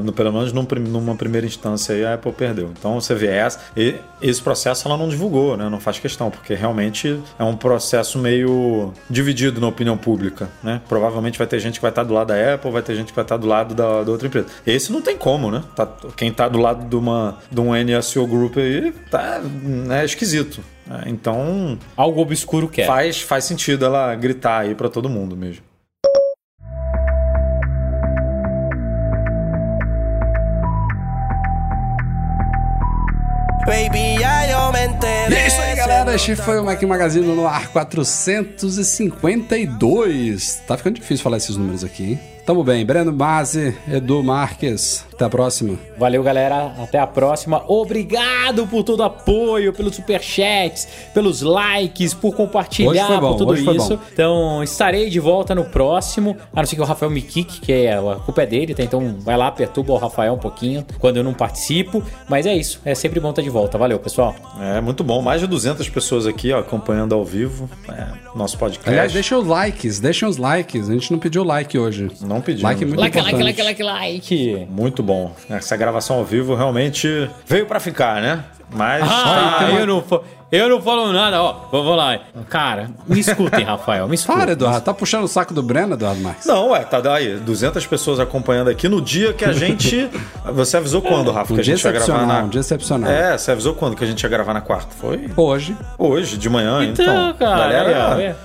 No, pelo menos num, numa primeira instância aí a Apple perdeu. Então você vê essa, e esse processo ela não divulgou, né? Não faz questão, porque realmente é um processo meio dividido na opinião pública, né? Provavelmente vai ter gente que vai estar do lado da Apple, vai ter gente que vai estar do lado da, da outra empresa. Esse não tem como, né? Tá, quem tá do lado de, uma, de um NSO Group aí tá né, esquisito. Né? Então. Algo obscuro quer. Faz, faz sentido ela gritar aí para todo mundo mesmo. Baby, eu me enterei. E é isso aí, galera. Este foi o Mac Magazine no ar 452. Tá ficando difícil falar esses números aqui, hein? Tamo bem. Breno Base, Edu Marques. Até a próxima. Valeu, galera. Até a próxima. Obrigado por todo o apoio, pelos superchats, pelos likes, por compartilhar, bom, por tudo isso. Então, estarei de volta no próximo. A não ser que o Rafael me kick, que é a culpa é dele, tá? Então, vai lá, perturba o Rafael um pouquinho quando eu não participo. Mas é isso. É sempre bom estar de volta. Valeu, pessoal. É, muito bom. Mais de 200 pessoas aqui, ó, acompanhando ao vivo é, nosso podcast. Aliás, deixa os likes, deixa os likes. A gente não pediu like hoje. Não pediu. Like é muito like, importante. like, like, like, like. Muito bom. Essa gravação ao vivo realmente veio para ficar, né? Mas. Ah, tá... eu, não, eu não falo nada, ó. Vamos lá. Cara, me escutem, Rafael. Me escutem. Para, Eduardo. Tá puxando o saco do Breno, Eduardo Marques? Não, ué, tá daí. 200 pessoas acompanhando aqui no dia que a gente. [laughs] Você avisou quando, Rafa? Um que a gente ia gravar na. Um dia excepcional. É, você avisou quando que a gente ia gravar na quarta? Foi? Hoje. Hoje, de manhã, então. Então, cara. Galera. É.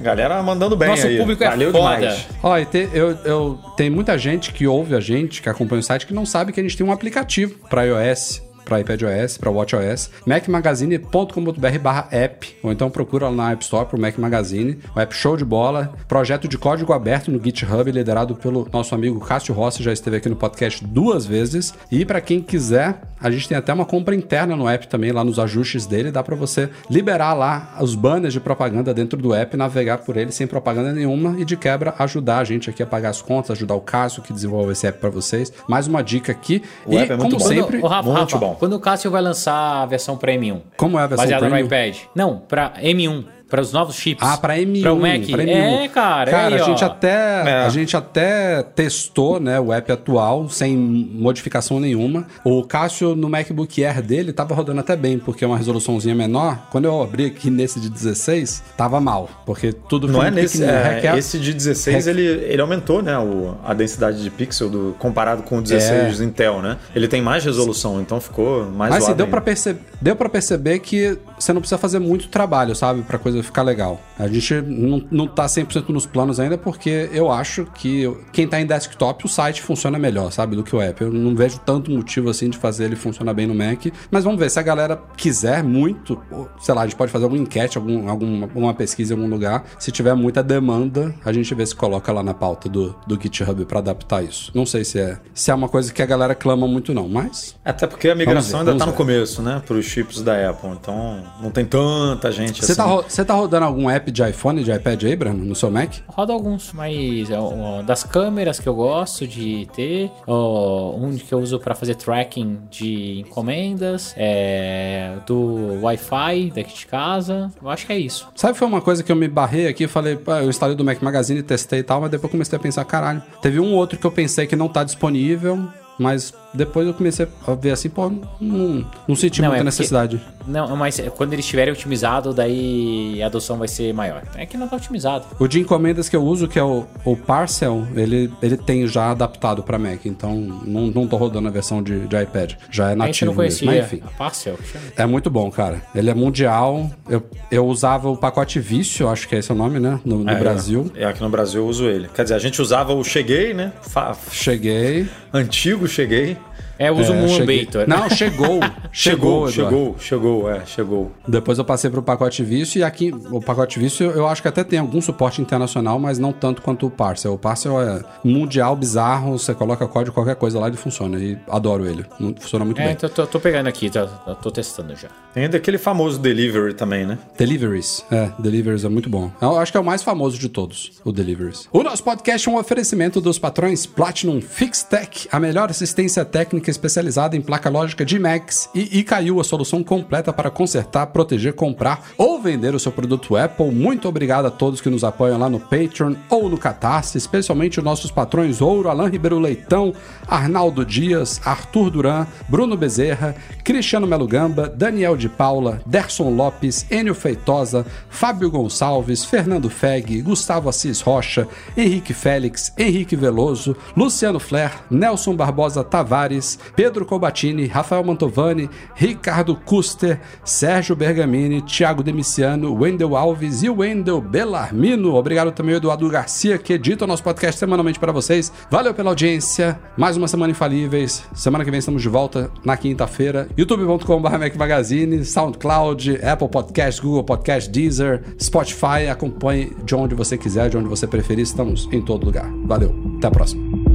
Galera mandando bem Nosso aí. público é Valeu foda. demais. Ó, te, eu, eu, tem muita gente que ouve a gente, que acompanha o site, que não sabe que a gente tem um aplicativo para iOS para iPadOS, para WatchOS, macmagazine.com.br barra app, ou então procura lá na App Store pro Mac Magazine, o app show de bola, projeto de código aberto no GitHub, liderado pelo nosso amigo Cássio Rossi, já esteve aqui no podcast duas vezes, e para quem quiser, a gente tem até uma compra interna no app também, lá nos ajustes dele, dá para você liberar lá os banners de propaganda dentro do app, navegar por ele sem propaganda nenhuma e de quebra ajudar a gente aqui a pagar as contas, ajudar o Cássio que desenvolve esse app para vocês. Mais uma dica aqui. O e app é muito como bom. sempre, o Rafa, muito Rafa, bom. Quando o Cássio vai lançar a versão para M1? Como é a versão Baseada no iPad? Não, para M1. Para os novos chips. Ah, para M1. Para o Mac. pra M1. É, cara. Cara, aí, a, gente ó. até, É. a gente até testou né, o app atual, sem modificação nenhuma. O Cássio, no MacBook Air dele, tava rodando até bem, porque é uma resoluçãozinha menor. Quando eu abri aqui nesse de 16, tava mal, porque tudo Não foi é nesse. é, Requer- Esse de 16 ele, ele aumentou, né? O, a densidade de pixel do, comparado com o 16 Intel, né? Ele tem mais resolução, então ficou mais Mas assim, deu ainda. pra, perceber, deu pra perceber que você não precisa fazer muito trabalho, sabe? Pra coisa ficar legal. A gente não, não tá 100% nos planos ainda, porque eu acho que quem tá em desktop, o site funciona melhor, sabe? Do que o app. Eu não vejo tanto motivo assim de fazer ele funcionar bem no Mac. Mas vamos ver, se a galera quiser muito, sei lá, a gente pode fazer alguma enquete, algum, alguma, alguma pesquisa em algum lugar. Se tiver muita demanda, a gente vê se coloca lá na pauta do, do GitHub pra adaptar isso. Não sei se é, se é uma coisa que a galera clama muito, não, mas. Até porque a migração Vamos ver, ainda tá no ver. começo, né? Para os chips da Apple. Então não tem tanta gente Você assim. tá, ro- você tá rodando algum app de iPhone, de iPad aí, Breno, no seu Mac? Roda alguns, mas é, ó, das câmeras que eu gosto de ter, ó, um que eu uso para fazer tracking de encomendas, é, do Wi-Fi daqui de casa. Eu acho que é isso. Sabe, foi uma coisa que eu me barrei aqui, falei, pô, eu instalei do Mac Magazine, testei e tal, mas depois comecei a pensar, caralho, teve um outro que eu pensei que não tá disponível, mas depois eu comecei a ver assim, pô, não, não senti Não, muita é porque- necessidade. Não, mas quando eles estiverem otimizados, daí a adoção vai ser maior. É que não tá otimizado. O de encomendas que eu uso, que é o, o Parcel, ele, ele tem já adaptado pra Mac, então não, não tô rodando a versão de, de iPad, já é A gente nativo não mesmo. conhecia. Mas enfim. A Parcel. É muito bom, cara. Ele é mundial. Eu, eu usava o pacote Vício, acho que é esse o nome, né? No, no É, Brasil. É, aqui no Brasil eu uso ele. Quer dizer, a gente usava o Cheguei, né? Fa- Cheguei. Antigo Cheguei. É, usa É, Moonbator. Não, chegou. [laughs] chegou, Chegou, Eduardo. chegou, chegou, é, chegou. Depois eu passei pro pacote vício e aqui o pacote vício eu, acho que até tem algum suporte internacional, mas não tanto quanto o Parcel. O Parcel é mundial, bizarro, você coloca código, qualquer coisa lá ele funciona. E adoro ele. Funciona muito É, bem. tô, tô- tô pegando aqui, tô, tô testando já. Tem daquele famoso delivery também, né? Deliveries. É, Deliveries é muito bom. Eu acho que é o mais famoso de todos, o Deliveries. O nosso podcast é um oferecimento dos patrões Platinum FixTech, a melhor assistência técnica especializada em placa lógica de e ICAIU, a solução completa para consertar, proteger, comprar ou vender o seu produto Apple. Muito obrigado a todos que nos apoiam lá no Patreon ou no Catarse, especialmente os nossos patrões Ouro, Alain Ribeiro Leitão, Arnaldo Dias, Arthur Duran, Bruno Bezerra, Cristiano Melo Gamba, Daniel de Paula, Derson Lopes, Enio Feitosa, Fábio Gonçalves, Fernando Feg, Gustavo Assis Rocha, Henrique Félix, Henrique Veloso, Luciano Flair, Nelson Barbosa Tavares, Pedro Colbatini, Rafael Mantovani, Ricardo Custer, Sérgio Bergamini, Thiago Demiciano, Wendel Alves e Wendel Bellarmino. Obrigado também ao Eduardo Garcia, que edita o nosso podcast semanalmente para vocês. Valeu pela audiência. Mais uma semana infalíveis. Semana que vem estamos de volta na quinta-feira. youtube.com.br Mac Magazine, SoundCloud, Apple Podcast, Google Podcast, Deezer, Spotify. Acompanhe de onde você quiser, de onde você preferir. Estamos em todo lugar. Valeu. Até a próxima.